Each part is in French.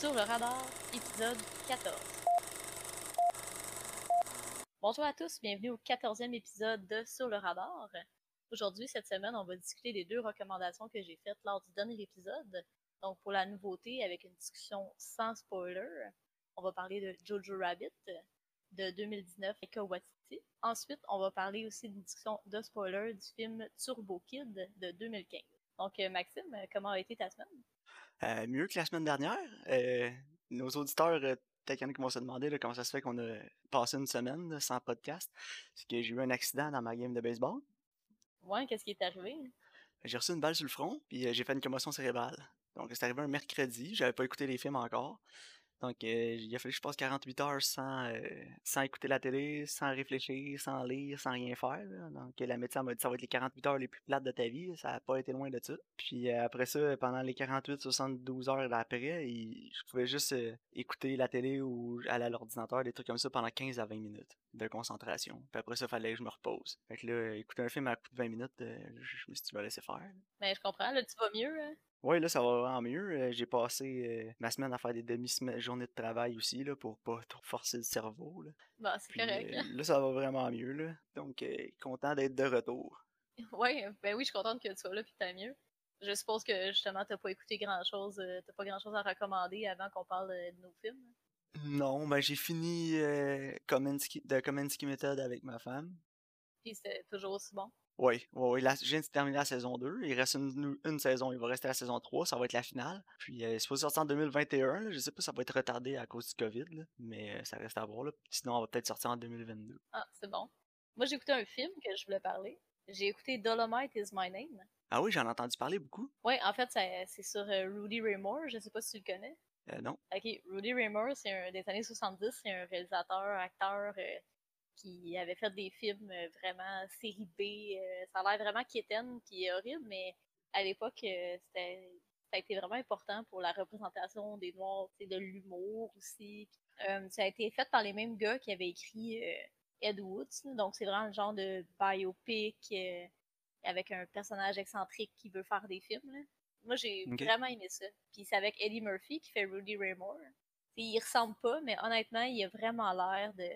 Sur le radar, épisode 14. Bonjour à tous, bienvenue au 14e épisode de Sur le radar. Aujourd'hui, cette semaine, on va discuter des deux recommandations que j'ai faites lors du dernier épisode. Donc, pour la nouveauté, avec une discussion sans spoiler, on va parler de Jojo Rabbit de 2019 avec Watiti. Ensuite, on va parler aussi d'une discussion de spoiler du film Turbo Kid de 2015. Donc, euh, Maxime, comment a été ta semaine? Euh, mieux que la semaine dernière. Euh, nos auditeurs, euh, peut-être qu'il y en a qui vont se demander là, comment ça se fait qu'on a passé une semaine là, sans podcast. C'est que j'ai eu un accident dans ma game de baseball. Ouais, qu'est-ce qui est arrivé? J'ai reçu une balle sur le front, puis euh, j'ai fait une commotion cérébrale. Donc, c'est arrivé un mercredi, j'avais pas écouté les films encore. Donc, euh, il a fallu que je passe 48 heures sans, euh, sans écouter la télé, sans réfléchir, sans lire, sans rien faire. Donc, la médecin m'a dit ça va être les 48 heures les plus plates de ta vie. Ça a pas été loin de ça. Puis euh, après ça, pendant les 48-72 heures d'après, il- je pouvais juste écouter la télé ou aller à l'ordinateur, des trucs comme ça pendant 15 à 20 minutes de concentration. Puis après ça, il fallait que je me repose. Fait que là, écouter un film à coup de 20 minutes, euh, je me suis dit, je vais laisser faire. Mais je comprends, là, tu vas mieux, hein? Ouais, là, ça va vraiment mieux. Euh, J'ai passé euh, ma semaine à faire des demi-journées de travail aussi, là, pour pas trop forcer le cerveau, là. Bon, c'est Puis correct. euh, là, ça va vraiment mieux, là. Donc, content d'être de retour. Ouais, ben oui, je suis contente que tu sois là puis que t'ailles mieux. Je suppose que justement, t'as pas écouté grand chose, t'as pas grand chose à recommander avant qu'on parle de nos films. Non, ben j'ai fini euh, Kominsky, Kominsky Method avec ma femme. Puis c'était toujours aussi bon? Oui, oui, oui. La, je viens de terminer la saison 2. Il reste une, une saison. Il va rester la saison 3. Ça va être la finale. Puis, euh, c'est supposé sortir en 2021. Là. Je sais pas si ça va être retardé à cause du COVID. Là. Mais euh, ça reste à voir. Là. Sinon, on va peut-être sortir en 2022. Ah, c'est bon. Moi, j'ai écouté un film que je voulais parler. J'ai écouté Dolomite is My Name. Ah oui, j'en ai entendu parler beaucoup. Ouais, en fait, c'est sur euh, Rudy Ray Moore. Je sais pas si tu le connais. Euh. Ok, Rudy Ray Moore, c'est un des années 70, c'est un réalisateur, acteur euh, qui avait fait des films euh, vraiment série B. ça a l'air vraiment quétaine puis horrible, mais à l'époque, c'était ça a été vraiment important pour la représentation des Noirs, de l'humour aussi. Ça a été fait par les mêmes gars qui avaient écrit Ed Woods, donc c'est vraiment le genre de biopic avec un personnage excentrique qui veut faire des films. Moi, j'ai vraiment aimé ça. Puis c'est avec Eddie Murphy qui fait Rudy Ray Moore. T'sais, il ressemble pas, mais honnêtement, il a vraiment l'air de.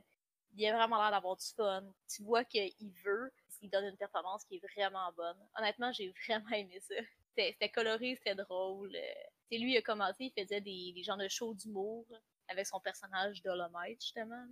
Il a vraiment l'air d'avoir du fun. Tu vois qu'il veut, il donne une performance qui est vraiment bonne. Honnêtement, j'ai vraiment aimé ça. C'était coloré, c'était drôle. T'sais, lui, il a commencé, il faisait des, des genres de shows d'humour avec son personnage Dolomite, justement.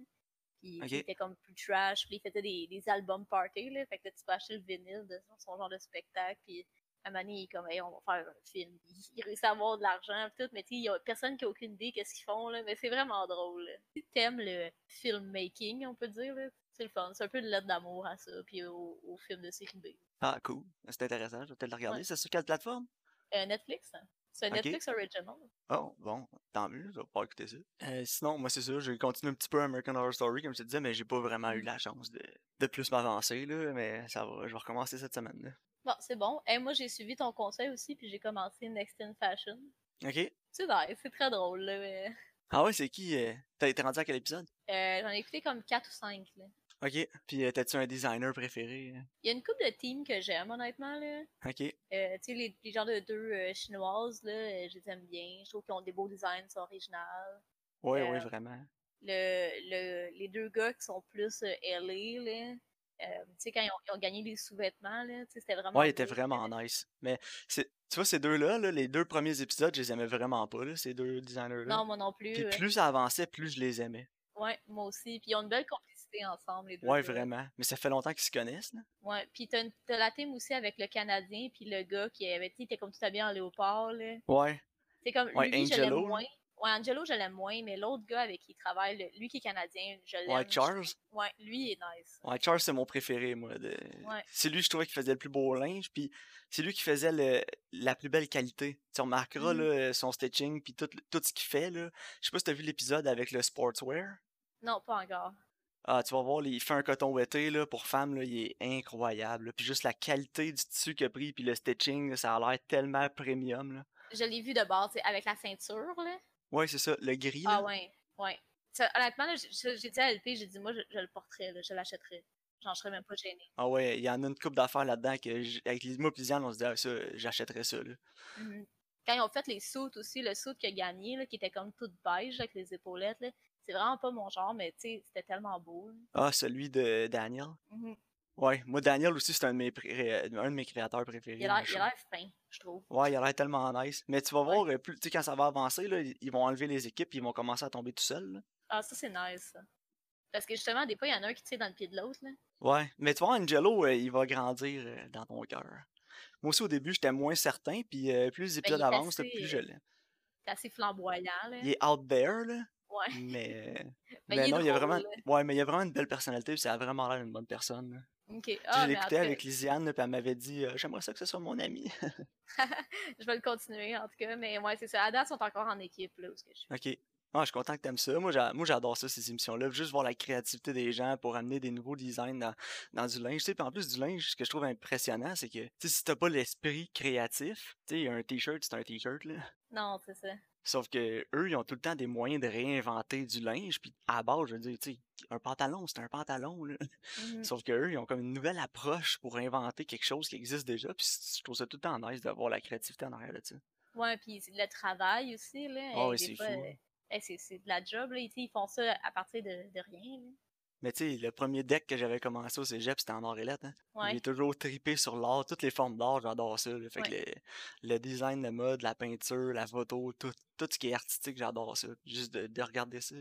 Puis Ok. il était comme plus trash, puis il faisait des, des albums party, là. Fait que là, tu peux acheter le vinyle de son, son genre de spectacle, puis un moment donné, il est comme, Hey, on va faire un film. Il, réussit à avoir de l'argent, tout, mais tu sais, il y a personne qui a aucune idée qu'est-ce qu'ils font, là, mais c'est vraiment drôle. Si t'aimes le filmmaking, on peut dire, là, c'est le fun. C'est un peu de lettre d'amour à ça, puis au, au film de série B. Ah, cool. C'est intéressant. Je vais peut-être le regarder. Ouais. C'est sur quelle plateforme? Euh, Netflix, hein. c'est un. Netflix original. Oh, bon, tant mieux, je vais pas écouter ça. Euh, sinon, moi, c'est ça, j'ai continué un petit peu American Horror Story, comme je te disais, mais j'ai pas vraiment eu la chance de, de plus m'avancer, là, mais ça va, je vais recommencer cette semaine, là. Bon, c'est bon. Et moi, j'ai suivi ton conseil aussi, puis j'ai commencé Next in Fashion. Ok. C'est nice, c'est très drôle, là, mais... Ah ouais, c'est qui? euh, T'as été rendu à quel épisode? Euh, J'en ai écouté comme 4 ou 5, là. Ok. Puis, euh, t'as-tu un designer préféré? hein? Il y a une couple de teams que j'aime, honnêtement, là. Ok. Tu sais, les, les genres de deux chinoises, là, je les aime bien. Je trouve qu'ils ont des beaux designs, sont originales. Ouais, ouais, vraiment. Le, le, les deux gars qui sont plus LA, là, sais, quand ils ont, ils ont gagné des sous-vêtements, c'était vraiment Ouais, il était beau. vraiment nice. Mais, c'est, tu vois, ces deux-là, là, les deux premiers épisodes, je les aimais vraiment pas, là, ces deux designers-là. Non, moi non plus. Puis euh, plus ça avançait, plus je les aimais. Ouais, moi aussi. Puis ils ont une belle complicité ensemble, les deux Ouais, vraiment. Mais ça fait longtemps qu'ils se connaissent, là. Ouais, puis t'as, t'as la team aussi avec le Canadien, puis le gars qui avait, tu était comme tout habillé en léopard, là. Ouais. C'est comme, Ouais, lui, je l'aime Angelo, là. moins. Ouais, Angelo, je l'aime moins, mais l'autre gars avec qui il travaille, le- lui qui est canadien, je l'aime. Ouais, Charles. Ouais, lui, il est nice. Ouais, Charles, c'est mon préféré, moi. de- Ouais. C'est lui, je trouvais, qui faisait le plus beau linge, puis c'est lui qui faisait le... la plus belle qualité. Tu remarqueras, Mhm. là, son stitching, puis tout, tout ce qu'il fait, là. Je sais pas si t'as vu l'épisode avec le sportswear. Non, pas encore. Ah, tu vas voir, il fait un coton ouetté, là, pour femme, là, il est incroyable, là. Puis juste la qualité du tissu qu'il a pris, puis le stitching, là, ça a l'air tellement premium, là. Je l'ai vu de bord, avec la ceinture, là. Ouais, c'est ça, le gris, Ah là. ouais, ouais. Ça, honnêtement, j'ai dit à LP, j'ai dit, moi, je, je le porterais, là, je l'achèterais. J'en serais même pas gênée. Ah ouais, il y en a une coupe d'affaires là-dedans que, avec les mots Lisiane, on se dit, ah, ça, j'achèterais ça, là. Mhm. quand ils ont fait les suits aussi, le suit qui a gagné, là, qui était comme tout beige avec les épaulettes, là, c'est vraiment pas mon genre, mais tu sais, c'était tellement beau. là. Ah, celui de Daniel? Mhm. Ouais, moi, Daniel aussi, c'est un, de mes pré- un de mes créateurs préférés. Il a l'air a fin, je trouve. Ouais, il a l'air tellement nice. Mais tu vas voir, euh, plus, quand ça va avancer, là, ils vont enlever les équipes et ils vont commencer à tomber tout seuls. là. Ah, ça, c'est nice, ça. Parce que justement, des fois, il y en a un qui tire dans le pied de l'autre, là. Ouais, mais tu vois, Angelo, euh, il va grandir euh, dans ton cœur. Moi aussi, au début, j'étais moins certain, puis euh, plus les épisodes Ben, il est avancent, assez, plus je l'aime. C'est assez flamboyant, là. Il est out there, là, Ouais. mais... Mais mais il non, il a drôle, vraiment... là. Ouais, mais il a vraiment une belle personnalité, puis ça a vraiment l'air d'une bonne personne. là. Ok. Tu Ah, je l'écoutais avec cas, Lisiane, puis elle m'avait dit euh, J'aimerais ça que ce soit mon ami. je vais le continuer, en tout cas. Mais ouais, c'est ça. À date, ils sont encore en équipe, là, où ce que je suis. Ok. Ah, je suis content que t'aimes ça. Moi, j'a- moi, j'adore ça, ces émissions-là. Juste voir la créativité des gens pour amener des nouveaux designs dans, dans du linge. Tu sais, puis en plus du linge, ce que je trouve impressionnant, c'est que tu si t'as pas l'esprit créatif, tu sais, un t-shirt, c'est un t-shirt, là. Non, c'est ça. Sauf que eux, ils ont tout le temps des moyens de réinventer du linge. Puis à la base, je veux dire, tu sais, un pantalon, c'est un pantalon, là. Mhm. Sauf que eux, ils ont comme une nouvelle approche pour inventer quelque chose qui existe déjà. Puis je trouve ça tout le temps nice d'avoir la créativité en arrière de ça. Ouais, puis le travail aussi, là. Des c'est fou. euh, eh, c'est de la job, là. Ils, tu sais, ils font ça à partir de, de rien, là. Mais tu sais, le premier deck que j'avais commencé au cégep, c'était en or et lettres, hein. Ouais. J'ai toujours tripé sur l'art, toutes les formes d'art, j'adore ça. là. Fait que le, le design, le mode, la peinture, la photo, tout, tout ce qui est artistique, j'adore ça. Juste de, de regarder ça.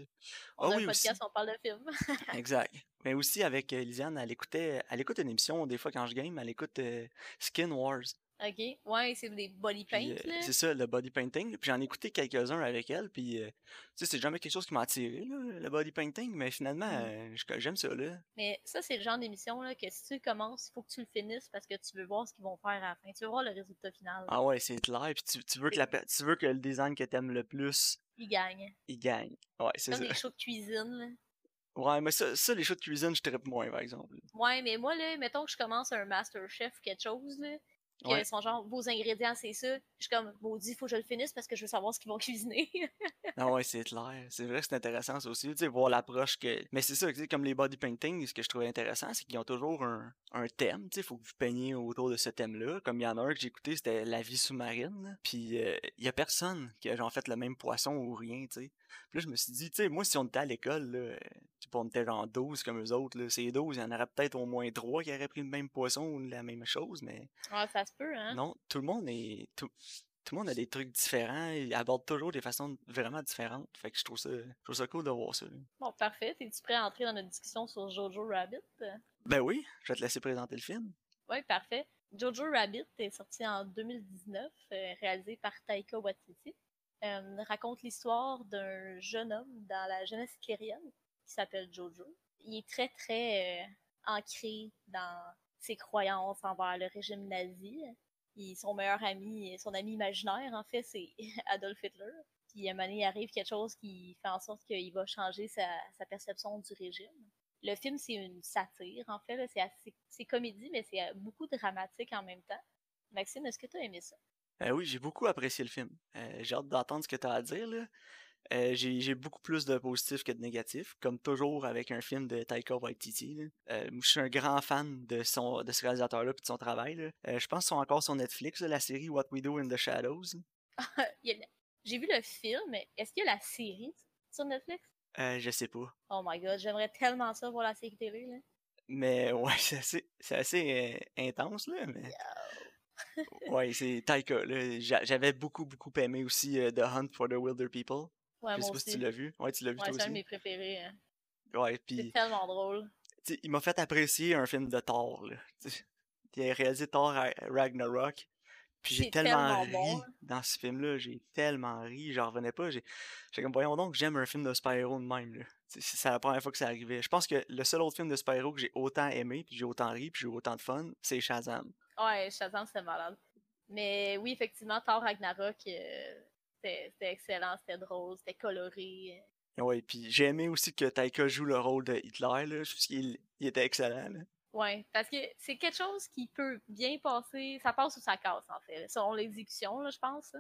On Ah a oui, un aussi. podcast, on parle de films. Exact. Mais aussi avec euh, Lisiane, elle écoutait, elle écoute une émission, des fois quand je game, elle écoute euh, Skin Wars. Ok. Ouais, c'est des body paint, Puis, euh, c'est ça, le body painting. Puis j'en ai écouté quelques-uns avec elle. Puis, euh, tu sais, c'est jamais quelque chose qui m'a attiré, là, le body painting. Mais finalement, Mm. euh, j'aime ça, là. Mais ça, c'est le genre d'émission là, que si tu commences, il faut que tu le finisses parce que tu veux voir ce qu'ils vont faire à la fin. Tu veux voir le résultat final. Ah ouais, c'est clair. Puis tu, tu veux que la, tu veux que le design que t'aimes le plus, Ils gagnent. il gagne. Ouais, c'est Comme ça. les shows de cuisine. Là. Ouais, mais ça, ça, les shows de cuisine, je trippe moins, par exemple. Ouais, mais moi, là, mettons que je commence un Masterchef ou quelque chose, là, que Ouais. son genre, vos ingrédients, c'est ça. Je suis comme, maudit, faut que je le finisse parce que je veux savoir ce qu'ils vont cuisiner. Ah ouais, c'est clair. C'est vrai que c'est intéressant ça aussi, tu sais, voir l'approche que... Mais c'est ça, tu sais, comme les body painting, ce que je trouvais intéressant, c'est qu'ils ont toujours un, un thème, tu sais, faut que vous peigniez autour de ce thème-là. Comme il y en a un que j'ai écouté, c'était la vie sous-marine. Puis euh, il y a personne qui a genre fait le même poisson ou rien, tu sais. Puis là, je me suis dit, tu sais, moi, si on était à l'école, là, euh, on était genre 12 comme eux autres, là, ces 12, il y en aurait peut-être au moins 3 qui auraient pris le même poisson ou la même chose, mais ouais, ça se peut, hein? non, tout le monde est... Tout... Tout le monde a des trucs différents, ils abordent toujours des façons vraiment différentes. Fait que je trouve ça, je trouve ça cool de voir ça. là. Bon, parfait. Es-tu prêt à entrer dans notre discussion sur Jojo Rabbit? Ben oui, je vais te laisser présenter le film. Oui, parfait. Jojo Rabbit est sorti en 2019, euh, réalisé par Taika Waititi. Euh, raconte l'histoire d'un jeune homme dans la jeunesse hitlérienne qui s'appelle Jojo. Il est très, très euh, ancré dans ses croyances envers le régime nazi. Son meilleur ami, son ami imaginaire, en fait, c'est Adolf Hitler. Puis à un moment donné, il arrive quelque chose qui fait en sorte qu'il va changer sa, sa perception du régime. Le film, c'est une satire, en fait. c'est comédie, mais c'est euh, beaucoup dramatique en même temps. Maxime, est-ce que tu as aimé ça? Euh, oui, j'ai beaucoup apprécié le film. Euh, j'ai hâte d'entendre ce que tu as à dire. Là. Euh, j'ai, beaucoup plus de positifs que de négatifs, comme toujours avec un film de Taika Waititi. Euh, moi, je suis un grand fan de, son, de ce réalisateur-là et de son travail. Euh, je pense qu'ils sont encore sur Netflix, là, la série What We Do in the Shadows. J'ai vu le film, mais est-ce qu'il y a la série sur Netflix? Je sais pas. Oh my god, j'aimerais tellement ça voir la série télé. Là. Mais ouais, c'est assez, intense, là. Mais... ouais, c'est Taika. J'avais beaucoup, beaucoup aimé aussi euh, The Hunt for the Wilder People. Ouais, je sais pas si aussi. tu l'as vu. Ouais, tu l'as vu Ouais, toi c'est un de aussi. mes préférés. hein. Ouais, C'est puis tellement drôle. il m'a fait apprécier un film de Thor. Là. Il a réalisé Thor Ra- Ragnarok. Puis j'ai C'est tellement, tellement ri bon, dans ce film-là. J'ai tellement ri. J'en revenais pas. J'ai j'étais comme, voyons donc, j'aime un film de super-héros de même. là. C'est la première fois que ça arrivait. Je pense que le seul autre film de super-héros que j'ai autant aimé, puis j'ai autant ri, puis j'ai eu autant de fun, c'est Shazam. Ouais, Shazam, c'était malade. Mais oui, effectivement, Thor Ragnarok, euh, c'était excellent, c'était drôle, c'était coloré. Ouais, puis j'ai aimé aussi que Taika joue le rôle de Hitler. Là. Je trouve qu'il il était excellent. Là. Ouais, parce que c'est quelque chose qui peut bien passer, ça passe ou ça casse en fait, selon l'exécution, je pense.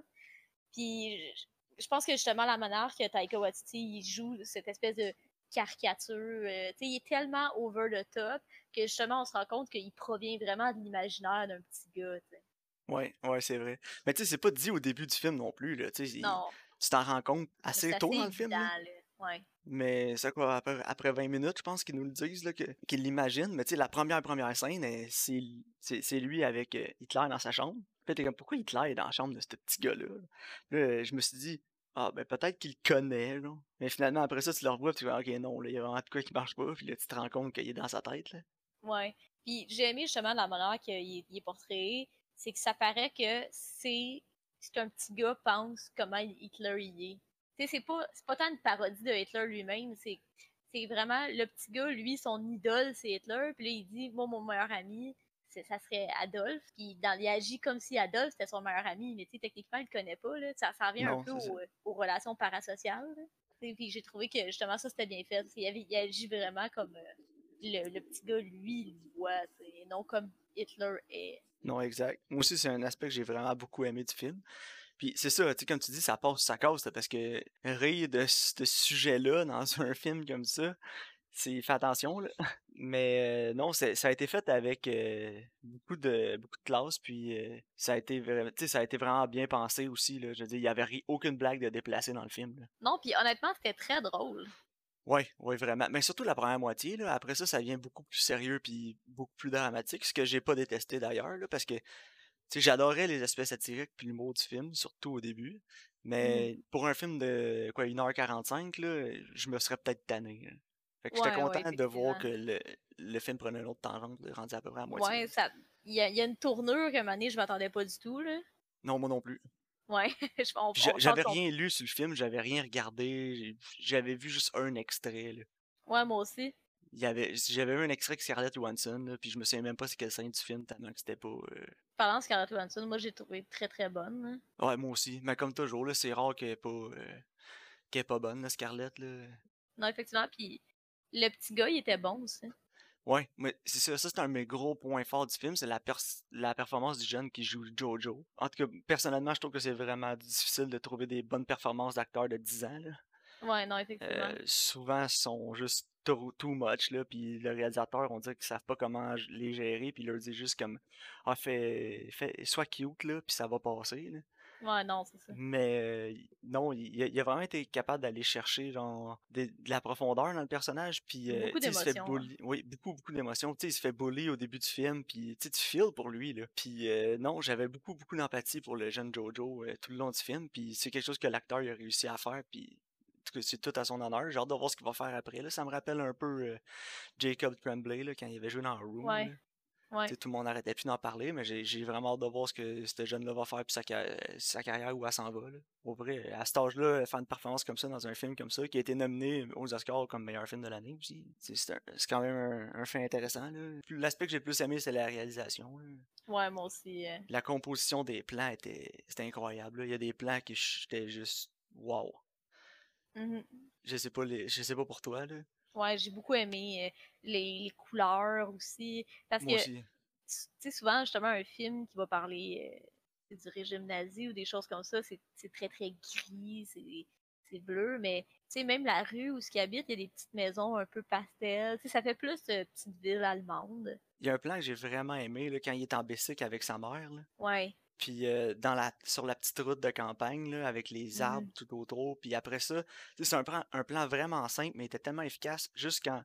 Puis je- je pense que justement la manière que Taika Waititi il joue cette espèce de caricature, euh, tu sais, il est tellement over the top que justement on se rend compte qu'il provient vraiment de l'imaginaire d'un petit gars. tu sais. Ouais, ouais, c'est vrai. Mais tu sais, c'est pas dit au début du film non plus, là. Tu sais, il- Non, tu t'en rends compte assez assez tôt dans le film, évident, là. Ouais. Mais c'est quoi, après, après 20 minutes, je pense qu'ils nous le disent, qu'ils l'imaginent. Mais tu sais, la première, première scène, c'est lui avec euh, Hitler dans sa chambre. Puis t'es comme, pourquoi Hitler est dans la chambre de ce petit gars-là? Là, je me suis dit, ah, ben peut-être qu'il le connaît, là. Mais finalement, après ça, tu le revois, puis tu fais, ok, non, là, il y a vraiment de quoi qui marche pas. Puis là, tu te rends compte qu'il est dans sa tête, là. Ouais. Puis j'ai aimé justement la manière qu'il est, portrayé, c'est que ça paraît que c'est ce qu'un petit gars pense comment Hitler y est. Tu sais, c'est pas, c'est pas tant une parodie de Hitler lui-même, c'est, c'est vraiment le petit gars, lui, son idole, c'est Hitler, puis là, il dit, moi, mon meilleur ami, ça serait Adolphe, puis dans, il agit comme si Adolphe c'était son meilleur ami, mais tu sais, techniquement, il le connaît pas, là. Ça, ça revient un peu aux, aux relations parasociales, là. Puis j'ai trouvé que justement ça c'était bien fait. Il, avait- il agit vraiment comme euh, le, le petit gars, lui, il voit, et non comme Hitler est. Non, exact. Moi aussi, c'est un aspect que j'ai vraiment beaucoup aimé du film. Puis c'est ça, tu sais, comme tu dis, ça passe, ça casse, là, parce que rire de ce sujet-là dans un film comme ça, c'est fais attention, là. Mais euh, non, c'est- ça a été fait avec euh, beaucoup de beaucoup de classe, puis euh, ça a été vraiment, tu sais, ça a été vraiment bien pensé aussi, là. Je veux dire, il y avait ri- aucune blague de déplacé dans le film, là. Non, puis honnêtement, c'était très drôle. Ouais, ouais, vraiment. Mais surtout la première moitié, là. Après ça, ça devient beaucoup plus sérieux puis beaucoup plus dramatique, ce que j'ai pas détesté d'ailleurs, parce que, tu sais, j'adorais les aspects satiriques puis l'humour du film, surtout au début. Mais pour un film de, quoi, 1h45, là, je me serais peut-être tanné, là. Fait que j'étais ouais, content de voir que le, le film prenait une autre tangente, rendu à peu près à moitié. Ouais, ça. Il y, a, il y a une tournure qu'à un moment donné, je m'attendais pas du tout, là. Non, moi non plus. Ouais, j'avais rien lu sur le film, j'avais rien regardé, j'avais vu juste un extrait, là. Ouais, moi aussi. Il y avait, j'avais vu un extrait de Scarlett Johansson, là, puis je me souviens même pas c'est quelle scène du film, tellement que c'était pas... euh, Parlant de Scarlett Johansson, moi j'ai trouvé très très bonne. là. Ouais, moi aussi. Mais comme toujours, là, c'est rare qu'elle est pas, euh, qu'elle est pas bonne, Scarlett, là. Non, effectivement, puis le petit gars, il était bon aussi. Ouais, mais c'est ça, ça c'est un de mes gros points forts du film, c'est la, pers- la performance du jeune qui joue Jojo. En tout cas, personnellement, je trouve que c'est vraiment difficile de trouver des bonnes performances d'acteurs de 10 ans, là. Ouais, non, effectivement. Euh, souvent, ils sont juste too, too much, là, puis le réalisateur, on dirait qu'ils savent pas comment les gérer, puis il leur dit juste comme « Ah, fais, fais, sois cute, là, puis ça va passer, là. » Ouais, non, c'est ça. Mais euh, non, il a, il a vraiment été capable d'aller chercher genre des- de la profondeur dans le personnage, puis euh, Beaucoup d'émotions, hein. oui, beaucoup beaucoup d'émotions. Il se fait bully au début du film, puis tu feels pour lui là. Puis euh, non, j'avais beaucoup beaucoup d'empathie pour le jeune Jojo tout le long du film, puis c'est quelque chose que l'acteur a réussi à faire, puis c'est tout à son honneur. J'ai hâte de voir ce qu'il va faire après là. Ça me rappelle un peu euh, Jacob Tremblay là, quand il avait joué dans Room. Ouais. Ouais. Tout le monde n'arrêtait plus d'en parler, mais j'ai vraiment hâte de voir ce que ce jeune-là va faire puis sa, sa carrière où elle s'en va. Là. Au vrai, à cet âge-là, faire une performance comme ça dans un film comme ça, qui a été nominé aux Oscars comme meilleur film de l'année aussi, c'est quand même un, un fait intéressant. L'aspect que j'ai le plus aimé, c'est la réalisation. là. Ouais, moi aussi. euh. La composition des plans était, c'était incroyable. là. Il y a des plans qui j'étais juste wow. Mhm. Je sais pas les, je sais pas pour toi là. Ouais, j'ai beaucoup aimé euh, les, les couleurs aussi. Parce Moi que, tu sais, souvent, justement, un film qui va parler euh, du régime nazi ou des choses comme ça, c'est très, très gris, c'est bleu, mais, tu sais, même la rue où ce qui habite, il y a des petites maisons un peu pastel. Tu sais, ça fait plus euh, petite ville allemande. Il y a un plan que j'ai vraiment aimé là, quand il est en bicycle avec sa mère. Là. Ouais. Puis euh, dans la, sur la petite route de campagne, là, avec les arbres Mhm. tout autour. Puis après ça, c'est un plan, un plan vraiment simple, mais il était tellement efficace. Juste quand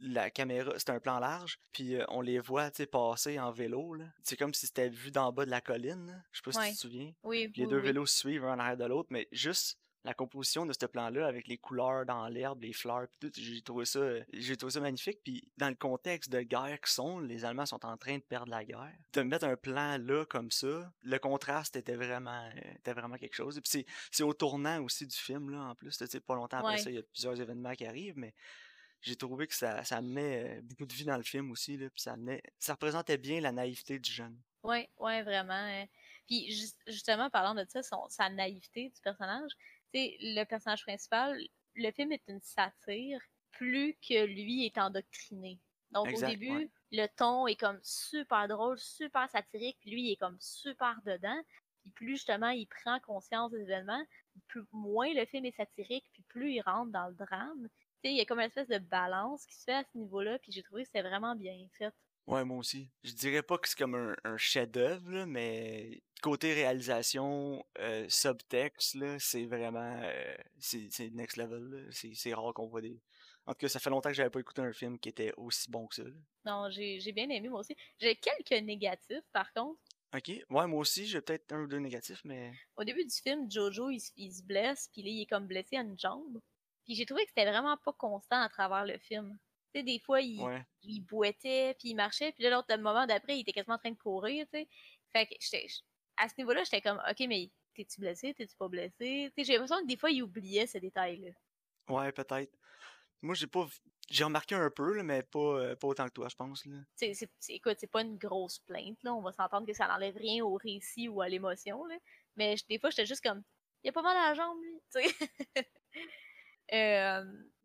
la caméra, c'est un plan large, puis euh, on les voit passer en vélo. là. C'est comme si c'était vu d'en bas de la colline. Je sais pas si tu te souviens. Oui, les oui, deux oui. vélos se suivent un en arrière de l'autre, mais juste la composition de ce plan-là avec les couleurs dans l'herbe, les fleurs, puis tout, j'ai trouvé ça, j'ai trouvé ça magnifique. Puis dans le contexte de guerre qu'ils sont, les Allemands sont en train de perdre la guerre. De mettre un plan là comme ça, le contraste était vraiment, euh, était vraiment quelque chose. Et puis c'est, c'est au tournant aussi du film là, en plus. Tu sais, pas longtemps après Ouais. ça, il y a plusieurs événements qui arrivent, mais j'ai trouvé que ça, ça amenait euh, beaucoup de vie dans le film aussi là, puis ça amenait, ça représentait bien la naïveté du jeune. Ouais, ouais, vraiment. hein. Puis jus- justement, parlant de ça, son, sa naïveté du personnage, sais, le personnage principal, le film est une satire plus que lui est endoctriné. Donc Exact, au ouais. début, le ton est comme super drôle, super satirique, lui il est comme super dedans. Puis plus justement il prend conscience des événements, plus, moins le film est satirique, puis plus il rentre dans le drame. Tu sais, il y a comme une espèce de balance qui se fait à ce niveau-là, puis j'ai trouvé que c'était vraiment bien fait. Ouais, moi aussi. Je dirais pas que c'est comme un, un chef-d'œuvre, mais côté réalisation, euh, subtexte, là, c'est vraiment... euh, c'est next level. C'est rare qu'on voit des... En tout cas, ça fait longtemps que j'avais pas écouté un film qui était aussi bon que ça. là. Non, j'ai j'ai bien aimé moi aussi. J'ai quelques négatifs par contre. Ok, ouais, moi aussi, j'ai peut-être un ou deux négatifs, mais... Au début du film, Jojo il, se- il se blesse, puis là il est comme blessé à une jambe. Puis j'ai trouvé que c'était vraiment pas constant à travers le film. Sais, des fois il, Ouais. il boitait, puis il marchait, puis là l'autre moment d'après, il était quasiment en train de courir, tu sais. Fait que j'étais à ce niveau-là, j'étais comme OK, mais t'es-tu blessé, t'es-tu pas blessé? Tu sais, j'ai l'impression que des fois il oubliait ce détail-là. Ouais, peut-être. Moi, j'ai pas... J'ai remarqué un peu, là, mais pas, euh, pas autant que toi, je pense, là. c'est, c'est, c'est- écoute, c'est pas une grosse plainte, là. On va s'entendre que ça n'enlève rien au récit ou à l'émotion, là. Mais des fois, j'étais juste comme, il a pas mal à la jambe, lui. Euh,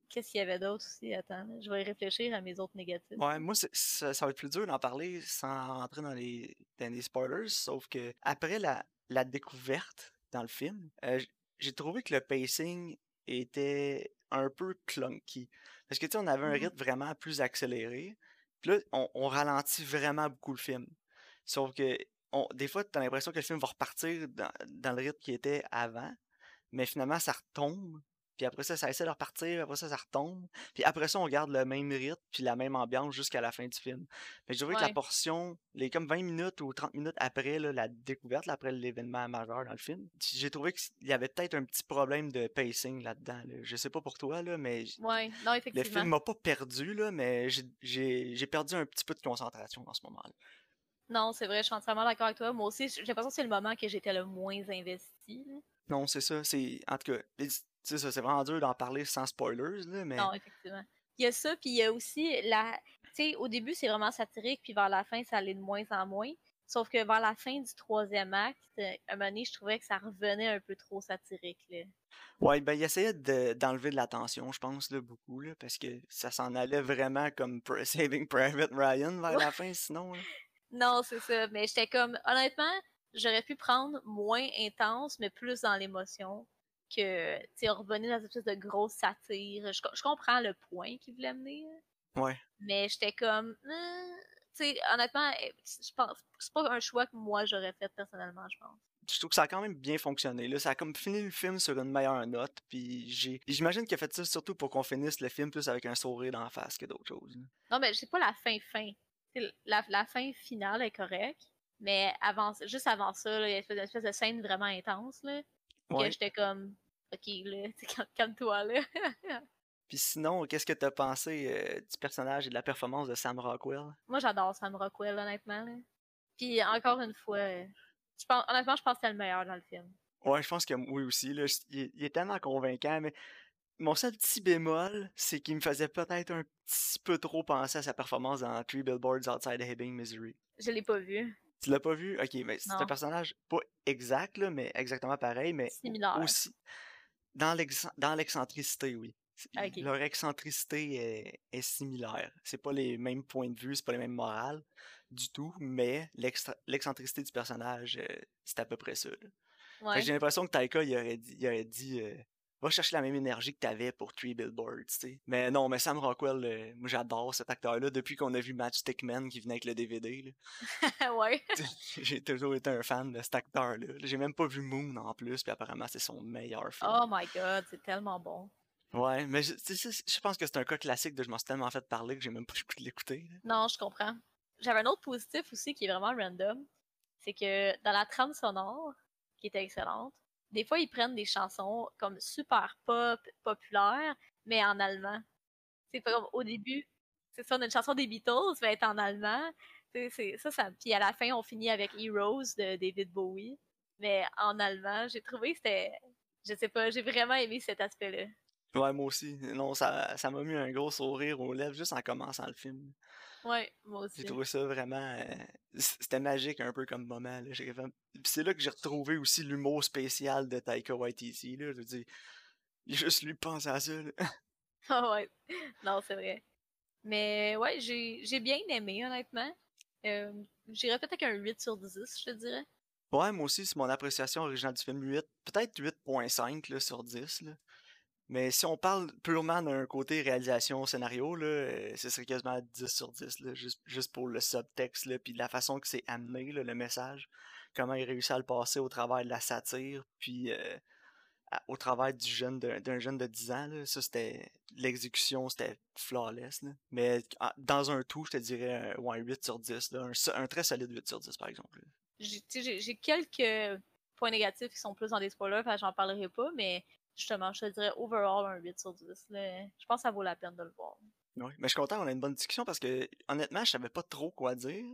qu'est-ce qu'il y avait d'autre aussi? Attends, là, je vais réfléchir à mes autres négatifs. Ouais, moi, ça, ça va être plus dur d'en parler sans entrer dans les, dans les spoilers, sauf que après la, la découverte dans le film, euh, j'ai trouvé que le pacing était un peu clunky. Parce que, tu sais, on avait un Mhm. rythme vraiment plus accéléré, puis là, on, on ralentit vraiment beaucoup le film. Sauf que, on, des fois, t'as l'impression que le film va repartir dans, dans le rythme qui était avant, mais finalement, ça retombe. Puis après ça, ça essaie de repartir, après ça, ça retombe. Puis après ça, on garde le même rythme, puis la même ambiance jusqu'à la fin du film. Mais je dirais que la Ouais. portion, les comme 20 minutes ou 30 minutes après là, la découverte, là, après l'événement majeur dans le film, j'ai trouvé qu'il y avait peut-être un petit problème de pacing là-dedans. Là. Je sais pas pour toi, là, mais Ouais, non, le film m'a pas perdu, là, mais j'ai- perdu un petit peu de concentration dans ce moment-là. Non, c'est vrai, je suis entièrement d'accord avec toi. Moi aussi, j'ai l'impression que c'est le moment que j'étais le moins investi. Non, c'est ça. C'est. En tout cas, c'est ça, c'est vraiment dur d'en parler sans spoilers, là, mais. Non, effectivement. Il y a ça, puis il y a aussi la. Tu sais, au début, c'est vraiment satirique, puis vers la fin, ça allait de moins en moins. Sauf que vers la fin du troisième acte, euh, à un moment donné, je trouvais que ça revenait un peu trop satirique. Là. Ouais, ben, il essayait de- d'enlever de l'attention, je pense, là, beaucoup, là, parce que ça s'en allait vraiment comme Saving Private Ryan vers la fin, sinon. là. Non, c'est ça. Mais j'étais comme, honnêtement, j'aurais pu prendre moins intense, mais plus dans l'émotion que, tu sais, revenir dans une espèce de grosse satire. Je, je comprends le point qu'il voulait mener, Ouais. mais j'étais comme, euh, tu sais, honnêtement, eh, je pense, c'est pas un choix que moi j'aurais fait personnellement, je pense. Je trouve que ça a quand même bien fonctionné. Là. Ça a comme fini le film sur une meilleure note. Puis j'ai. J'imagine qu'il a fait ça surtout pour qu'on finisse le film plus avec un sourire dans la face que d'autres choses. là. Non, mais c'est pas la fin fin. C'est La, la fin finale est correcte, mais avant, juste avant ça, là, il y a une espèce de scène vraiment intense, là, que Ouais. j'étais comme, ok, là, calme-toi, là. Puis sinon, qu'est-ce que t'as pensé euh, du personnage et de la performance de Sam Rockwell? Moi, j'adore Sam Rockwell, honnêtement, là. Puis, encore une fois, euh, je pense, honnêtement, je pense que c'est le meilleur dans le film. Ouais, je pense que oui aussi. Là, il, est, il est tellement convaincant, mais mon seul petit bémol, c'est qu'il me faisait peut-être un petit peu trop penser à sa performance dans Three Billboards Outside Ebbing, Missouri. Je l'ai pas vu. Tu l'as pas vu? Ok, mais c'est un personnage pas exact, là, mais exactement pareil, mais aussi dans l'ex- dans l'excentricité, oui. Leur excentricité est, est similaire. C'est pas les mêmes points de vue, c'est pas les mêmes morales du tout, mais l'excentricité du personnage, euh, c'est à peu près ça. Ouais. J'ai l'impression que Taika, il aurait dit, il aurait dit euh, va chercher la même énergie que t'avais pour Three Billboards, tu sais. Mais non, mais Sam Rockwell, euh, moi j'adore cet acteur-là depuis qu'on a vu Matchstick Man qui venait avec le DVD. là. ouais. J'ai toujours été un fan de cet acteur-là. J'ai même pas vu Moon en plus, puis apparemment c'est son meilleur film. Oh my god, c'est tellement bon. Ouais, mais je, je pense que c'est un cas classique de je m'en suis tellement fait parler que j'ai même pas le goût de l'écouter. Non, je comprends. J'avais un autre positif aussi qui est vraiment random. C'est que dans la trame sonore, qui était excellente, des fois ils prennent des chansons comme super pop, populaires, mais en allemand. C'est pas comme au début, c'est ça, on a une chanson des Beatles, mais elle est en allemand. Ça, ça. Puis à la fin, on finit avec Heroes de David Bowie, mais en allemand. J'ai trouvé que c'était. Je sais pas, j'ai vraiment aimé cet aspect-là. Ouais, moi aussi. Non, ça ça m'a mis un gros sourire aux lèvres juste en commençant le film. Ouais, moi aussi. J'ai trouvé ça vraiment. euh, C'était magique un peu comme moment. c'est là que j'ai retrouvé aussi l'humour spécial de Taika Waititi. Là. Je veux dire, il a juste lui pensé à ça. Ah ouais. Non, c'est vrai. Mais ouais, j'ai bien aimé, honnêtement. Euh, J'irais peut-être avec un 8 sur 10, je te dirais. Ouais, moi aussi, c'est mon appréciation originale du film. 8, peut-être 8.5 là, sur 10. Là. Mais si on parle purement d'un côté réalisation scénario, là, euh, ce serait quasiment 10 sur 10, là, juste, juste pour le subtexte, puis la façon que c'est amené, le message, comment il réussit à le passer au travers de la satire, puis euh, au travers du jeune d'un jeune de 10 ans, là, ça c'était l'exécution, c'était flawless. là. Mais ah, dans un tout, je te dirais un, ouais, un 8 sur 10, là, un, un très solide 8 sur 10 par exemple. J'ai quelques points négatifs qui sont plus dans des spoilers, j'en parlerai pas, mais justement, je te dirais overall un 8 sur 10. là. Je pense que ça vaut la peine de le voir. Ouais. Mais je suis content, on a une bonne discussion parce que honnêtement, je savais pas trop quoi dire.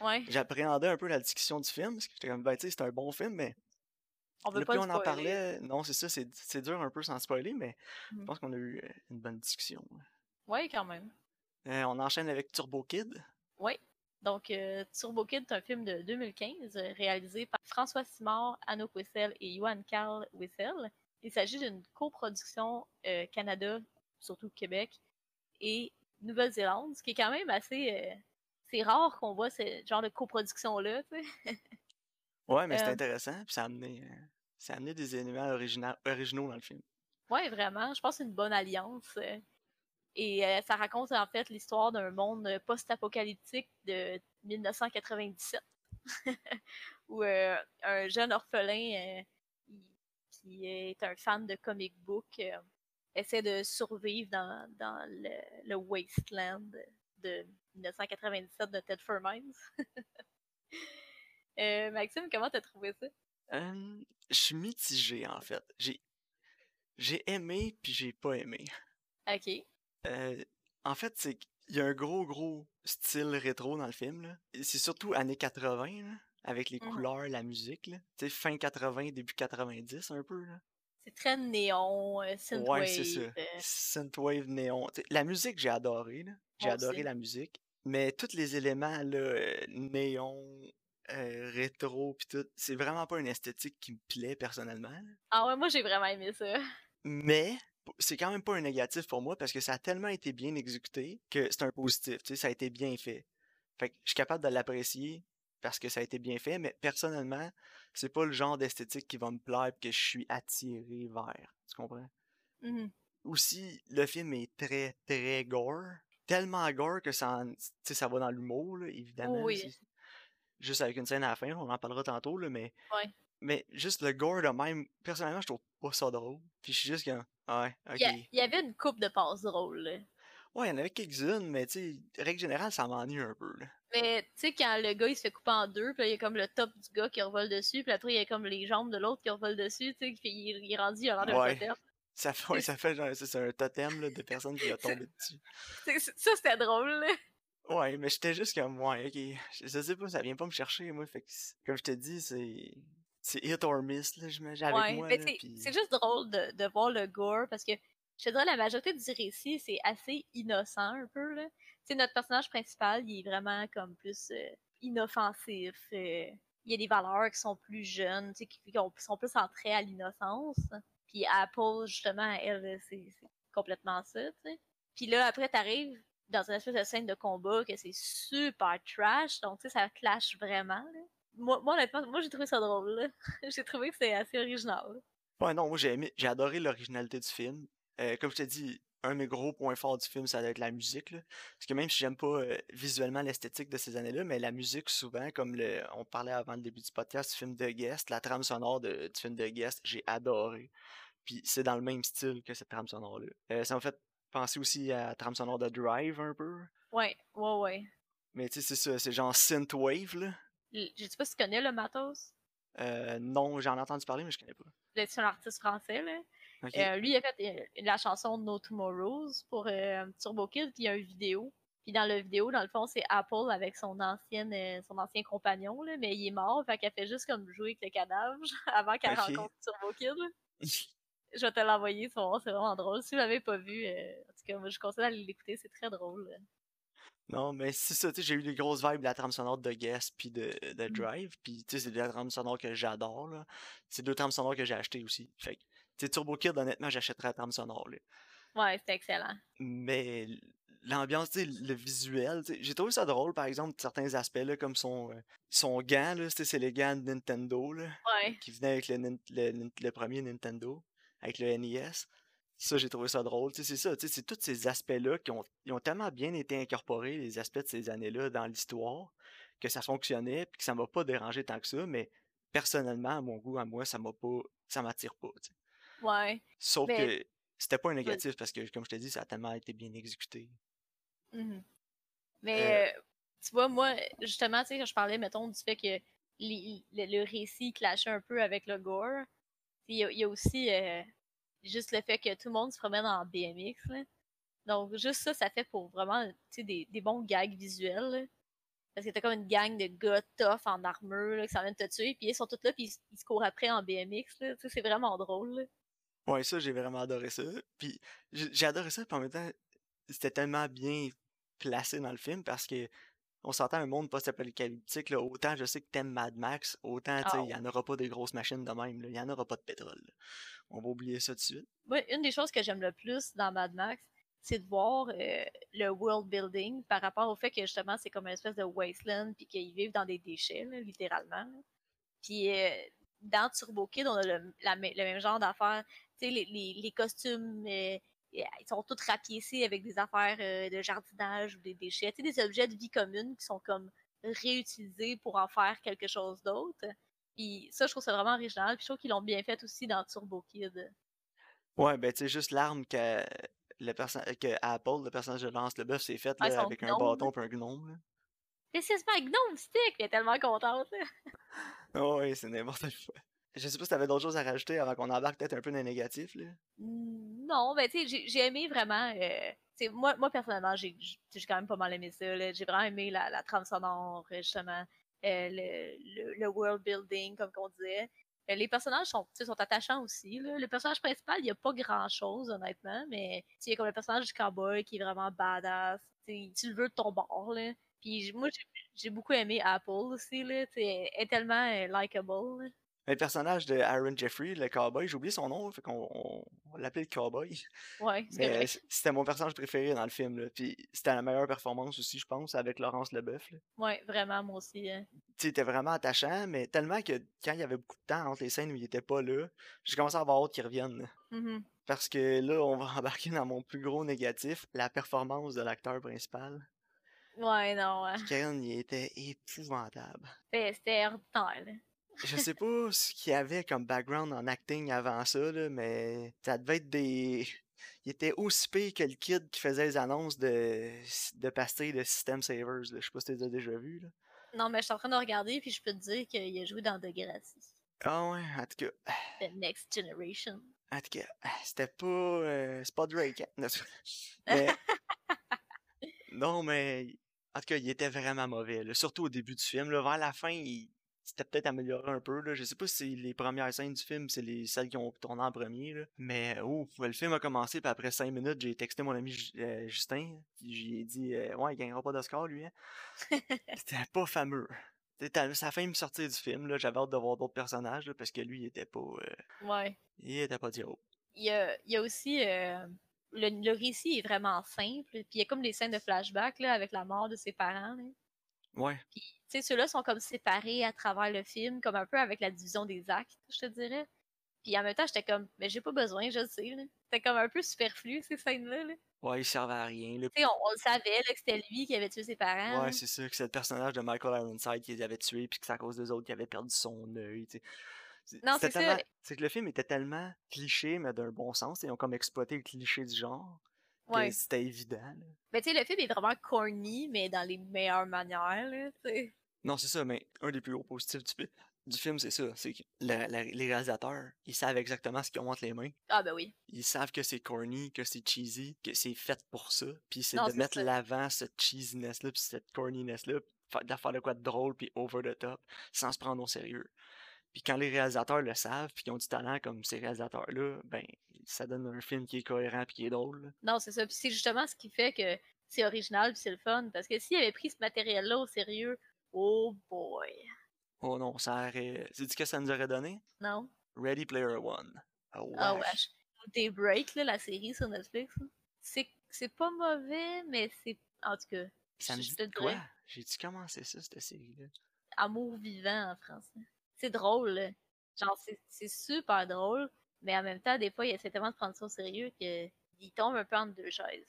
Ouais, J'appréhendais un peu la discussion du film, parce que j'étais comme, ben, tu sais, c'est un bon film, mais on veut là, pas plus le on en parlait, non, c'est ça, c'est dur un peu sans spoiler, mais je Mhm. pense qu'on a eu une bonne discussion. Ouais, quand même. Euh, on enchaîne avec Turbo Kid. Ouais. Donc, euh, Turbo Kid est un film de 2015 euh, réalisé par François Simard, Anouk Wissel et Johan Carl Wissel. Il s'agit d'une coproduction euh, Canada, surtout Québec, et Nouvelle-Zélande, ce qui est quand même assez. euh, c'est rare qu'on voit ce genre de coproduction-là, tu sais. Ouais, mais c'est Euh, intéressant, puis ça a amené, ça a amené des éléments origina- originaux dans le film. Ouais, vraiment. Je pense que c'est une bonne alliance. Et euh, ça raconte en fait l'histoire d'un monde post-apocalyptique de 1997 où euh, un jeune orphelin qui est un fan de comic book euh, essaie de survivre dans, dans le, le wasteland de 1997 de Ted Furmines. Euh, Maxime, comment t'as trouvé ça? Euh, je suis mitigé, en fait. J'ai j'ai aimé, puis j'ai pas aimé. Ok. En fait, c'est qu'il y a un gros, gros style rétro dans le film. C'est surtout années 80, là, avec les Mhm. couleurs, la musique. là. Tu sais, fin 80, début 90, un peu. Là. C'est très néon, euh, synthwave. Ouais, c'est ça. euh, Synthwave, néon. Tu sais, la musique, j'ai adoré. là. J'ai adoré aussi. la musique. Mais tous les éléments, là, euh, néon, euh, rétro, pis tout, c'est vraiment pas une esthétique qui me plaît personnellement. là. Ah ouais, moi j'ai vraiment aimé ça. Mais c'est quand même pas un négatif pour moi parce que ça a tellement été bien exécuté que c'est un positif. Tu sais, ça a été bien fait. Fait que je suis capable de l'apprécier parce que ça a été bien fait, mais personnellement, c'est pas le genre d'esthétique qui va me plaire et que je suis attiré vers. Tu comprends? Mhm. Aussi, le film est très, très gore. Tellement gore que ça, en- ça va dans l'humour, là, évidemment. oui. Juste avec une scène à la fin, on en parlera tantôt, là, mais Ouais. mais juste le gore de même, personnellement, je trouve pas ça drôle. Puis je suis juste comme, ouais, ok. Il y, a- il y avait une coupe de passes drôles. Ouais, il y en avait quelques-unes, mais tu sais, règle générale, ça m'ennuie un peu, là. Mais tu sais, quand le gars il se fait couper en deux, puis là, il y a comme le top du gars qui revole dessus, puis après il y a comme les jambes de l'autre qui revolent dessus, tu sais, puis il, il est rendu, il a l'air d'un Ouais. totem. Ça fait, ouais, ça fait genre, c'est un totem, là, de personnes qui a tombé dessus. Ça, c'était drôle, là. Ouais, mais j'étais juste comme, ouais, ok, je, sais pas, ça vient pas me chercher, moi, fait que, comme je te dis, c'est, c'est hit or miss, là, j'imagine, avec Ouais, moi, mais c'est juste drôle de, de voir le gore parce que je te dirais la majorité du récit c'est assez innocent un peu notre personnage principal il est vraiment comme plus euh, inoffensif. euh, il y a des valeurs qui sont plus jeunes, tu sais, qui, qui ont- sont plus entrées à l'innocence. Puis Apple justement elle c'est c'est complètement ça. Puis là après t'arrives dans une espèce de scène de combat que c'est super trash donc tu sais ça clash vraiment. Moi, moi, honnêtement, moi j'ai trouvé ça drôle. j'ai trouvé que c'est assez original. Ouais, non, moi j'ai j'ai adoré l'originalité du film. Euh, comme je t'ai dit, un de mes gros points forts du film, ça doit être la musique. Là. Parce que même si j'aime pas euh, visuellement l'esthétique de ces années-là, mais la musique, souvent, comme le, on parlait avant le début du podcast, du film de Guest, la trame sonore de- du film de Guest, j'ai adoré. Puis c'est dans le même style que cette trame sonore-là. Euh, ça m'a fait penser aussi à la trame sonore de Drive un peu. Ouais, ouais, ouais. Mais tu sais, c'est ça, c'est genre synthwave, là. Le- Je sais pas si tu connais le Matos. Euh, non, j'en ai entendu parler, mais je connais pas. C'est un artiste français, là. Euh, lui, il a fait euh, la chanson No Tomorrows pour euh, Turbo Kid, puis il y a une vidéo. Puis dans la vidéo, dans le fond, c'est Apple avec son ancienne, euh, son ancien compagnon, là, mais il est mort, fait qu'elle fait juste comme jouer avec le cadavre avant qu'elle rencontre Turbo Kid. Je vais te l'envoyer, c'est vraiment drôle. Si vous l'avez pas vu, en tout cas, moi, je conseille d'aller l'écouter, c'est très drôle. là. Non, mais c'est ça, tu sais, j'ai eu des grosses vibes de la trame sonore de Guest puis de, de Mm. Drive, puis tu sais, c'est de la trame sonore que j'adore, là. C'est deux trames sonores que j'ai achetées aussi. Fait que, sais, Turbo Kid, honnêtement, j'achèterais la trame sonore, là. Ouais, c'était excellent. Mais l'ambiance, le visuel, j'ai trouvé ça drôle, par exemple, certains aspects, là, comme son, euh, son gant, c'est les gants de Nintendo, là, Ouais. qui venaient avec le, le, premier Nintendo, avec le NES. Ça, j'ai trouvé ça drôle. C'est ça, c'est tous ces aspects-là qui ont, ils ont tellement bien été incorporés, les aspects de ces années-là, dans l'histoire, que ça fonctionnait, puis que ça m'a pas dérangé tant que ça, mais personnellement, à mon goût, à moi, ça m'a pas. ça m'attire pas. Ouais. Sauf Mais- que c'était pas un négatif parce que, comme je t'ai dit, ça a tellement été bien exécuté. Mhm. Mais euh, tu vois, moi, justement, tu sais, quand je parlais, mettons, du fait que les- le, le récit clashait un peu avec le gore, il y a, il y a aussi euh, juste le fait que tout le monde se promène en BMX. là. Donc, juste ça, ça fait pour vraiment tu sais, des, des bons gags visuels. là. Parce que t'as comme une gang de gars tough en armure là, qui s'en viennent te tuer, puis ils sont tous là, puis ils, ils se courent après en BMX. C'est vraiment drôle. Ouais, ça, j'ai vraiment adoré ça. Puis j'ai adoré ça, puis en même temps, c'était tellement bien placé dans le film parce que on s'entend un monde post-apocalyptique, là. Autant je sais que t'aimes Mad Max, autant, Ah il y en aura pas des grosses machines de même, là. Il y en aura pas de pétrole. là. On va oublier ça tout de suite. Moi, une des choses que j'aime le plus dans Mad Max, c'est de voir euh, le world building par rapport au fait que justement c'est comme une espèce de wasteland puis qu'ils vivent dans des déchets, là, littéralement. Puis euh, dans Turbo Kid, on a le, la le même genre d'affaires. Les, les, les costumes, euh, ils sont tous rapiécés avec des affaires euh, de jardinage ou des déchets. Des objets de vie commune qui sont comme réutilisés pour en faire quelque chose d'autre. Puis ça, je trouve ça vraiment original. Puis je trouve qu'ils l'ont bien fait aussi dans Turbo Kid. Ouais, ben, tu sais, juste l'arme que, le que Apple, le personnage de Lance le Bœuf, s'est fait Ouais, là, son avec un bâton et un gnome. my gnome stick! Elle est tellement contente. là. Ouais, c'est n'importe quoi. Je sais pas si t'avais d'autres choses à rajouter avant qu'on embarque peut-être un peu dans les négatifs, là. Non, ben tu sais, j'ai- aimé vraiment. euh, moi, moi, personnellement, j'ai quand même pas mal aimé ça. J'ai vraiment aimé la, la trame sonore, euh, justement, euh, le, le, world building, comme qu'on disait. Les personnages sont, sont attachants aussi. Là. Le personnage principal, il n'y a pas grand-chose, honnêtement, mais il y a comme le personnage du cowboy qui est vraiment badass. Tu le veux de ton bord. Là. Puis moi, j'ai- beaucoup aimé Apple aussi. Là, elle est tellement likable. Mais Le personnage de Aaron Jeffrey, le cowboy, j'ai oublié son nom, fait qu'on on, on l'appelait le cowboy. Ouais, euh, c'était mon personnage préféré dans le film, là. Puis c'était la meilleure performance aussi, je pense, avec Laurence Leboeuf, là. Ouais, vraiment, moi aussi. hein. Tu était vraiment attachant, mais tellement que quand il y avait beaucoup de temps entre les scènes où il était pas là, j'ai commencé à avoir hâte qu'il revienne. Mhm. Parce que là, on va embarquer dans mon plus gros négatif, la performance de l'acteur principal. Ouais, non. hein. Ken, il était épouvantable. C'était c'était ordinaire. Je sais pas ce qu'il y avait comme background en acting avant ça, là, mais ça devait être des. Il était aussi pire que le kid qui faisait les annonces de, de pastilles de System Savers. Là. Je sais pas si tu les as déjà vus. Là. Non, mais je suis en train de regarder, puis je peux te dire qu'il a joué dans Degrassi. Ah ouais, en tout cas, The Next Generation. en tout cas, c'était pas. euh, c'est pas Drake. hein. Mais- non, mais. En tout cas, il était vraiment mauvais. là, Surtout au début du film. Là, vers la fin, il c'était peut-être amélioré un peu. Là. Je sais pas si les premières scènes du film, c'est les celles qui ont tourné en premier. Là. Mais ouf, le film a commencé, puis après 5 minutes, j'ai texté mon ami Ju- euh, Justin. J'ai dit euh, Ouais, il gagnera pas d'Oscar, lui. Hein? C'était pas fameux. C'était- Ça a failli me sortir du film. là. J'avais hâte de voir d'autres personnages là, parce que lui, il était pas. euh, Ouais. il était pas Diop. Il y a, il y a aussi. euh, le, le récit est vraiment simple, puis il y a comme des scènes de flashback là, avec la mort de ses parents. là. Ouais. Puis, tu sais, ceux-là sont comme séparés à travers le film, comme un peu avec la division des actes, je te dirais. Puis en même temps, j'étais comme, mais j'ai pas besoin, je le sais. C'était comme un peu superflu, ces scènes-là. là. Ouais, il servait à rien. là. Tu sais, on, on le savait là, que c'était lui qui avait tué ses parents. Ouais, c'est ça, que c'est le personnage de Michael Ironside qui les avait tués, puis que c'est à cause des autres qui avait perdu son œil, Non, c'est ça. tellement- C'est que le film était tellement cliché, mais d'un bon sens. Ils ont comme exploité le cliché du genre. Ouais. C'était évident. là. Mais tu sais, le film est vraiment corny, mais dans les meilleures manières, là. Non, c'est ça, mais un des plus gros positifs du, fi- du film, c'est ça. C'est que la- la- les réalisateurs, ils savent exactement ce qu'ils ont entre les mains. Ah ben oui. Ils savent que c'est corny, que c'est cheesy, que c'est fait pour ça. Puis c'est de mettre l'avant cette cheesiness-là, puis cette corniness-là, de faire de quoi de drôle, puis over the top, sans se prendre au sérieux. Puis quand les réalisateurs le savent, puis qu'ils ont du talent comme ces réalisateurs-là, ben, ça donne un film qui est cohérent puis qui est drôle. Non, c'est ça. Puis c'est justement ce qui fait que c'est original puis c'est le fun. Parce que s'il avait pris ce matériel-là au sérieux, oh boy. Oh non, ça aurait... C'est ce que ça nous aurait donné? Non? Ready Player One. Oh, Ah wesh. wesh. Daybreak, là, la série sur Netflix, c'est pas mauvais, mais c'est. En tout cas, Ça me dit te quoi? dirais J'ai-tu commencé ça, cette série-là? amour vivant en français. C'est drôle, là. Genre, c'est super drôle, Mais en même temps, des fois, il essaie tellement de prendre ça au sérieux qu'il tombe un peu entre deux chaises.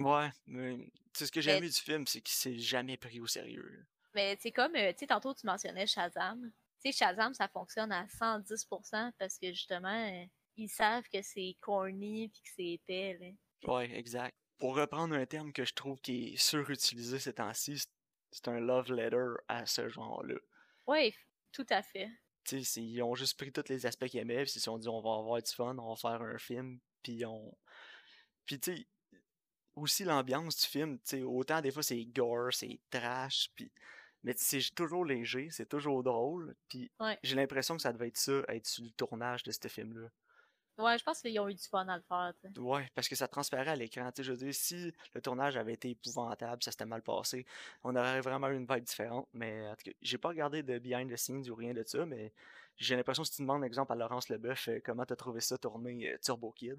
Ouais, mais c'est ce que j'ai aimé du film, c'est qu'il s'est jamais pris au sérieux. Mais c'est comme, euh, tu sais, tantôt tu mentionnais Shazam. Tu sais, Shazam, ça fonctionne à 110% parce que justement, euh, ils savent que c'est corny puis que c'est épais. Là. Ouais, exact. Pour reprendre un terme que je trouve qui est surutilisé ces temps-ci, c'est un love letter à ce genre-là. Oui, tout à fait. Ils ont juste pris tous les aspects qu'ils aimaient, puis ils se sont dit on va avoir du fun, on va faire un film, puis on. Puis tu sais, aussi l'ambiance du film, tu sais, autant des fois c'est gore, c'est trash, puis. Mais c'est toujours léger, c'est toujours drôle, puis j'ai l'impression que ça devait être ça, être sur le tournage de ce film-là. Ouais, je pense qu'ils ont eu du fun à le faire. Ouais, parce que ça transparaît à l'écran. Je veux dire, si le tournage avait été épouvantable, ça s'était mal passé, on aurait vraiment eu une vibe différente. Mais en tout cas, j'ai pas regardé de behind the scenes ou rien de ça, mais j'ai l'impression que si tu demandes, exemple, à Laurence Leboeuf, euh, comment t'as trouvé ça tourner euh, Turbo Kid,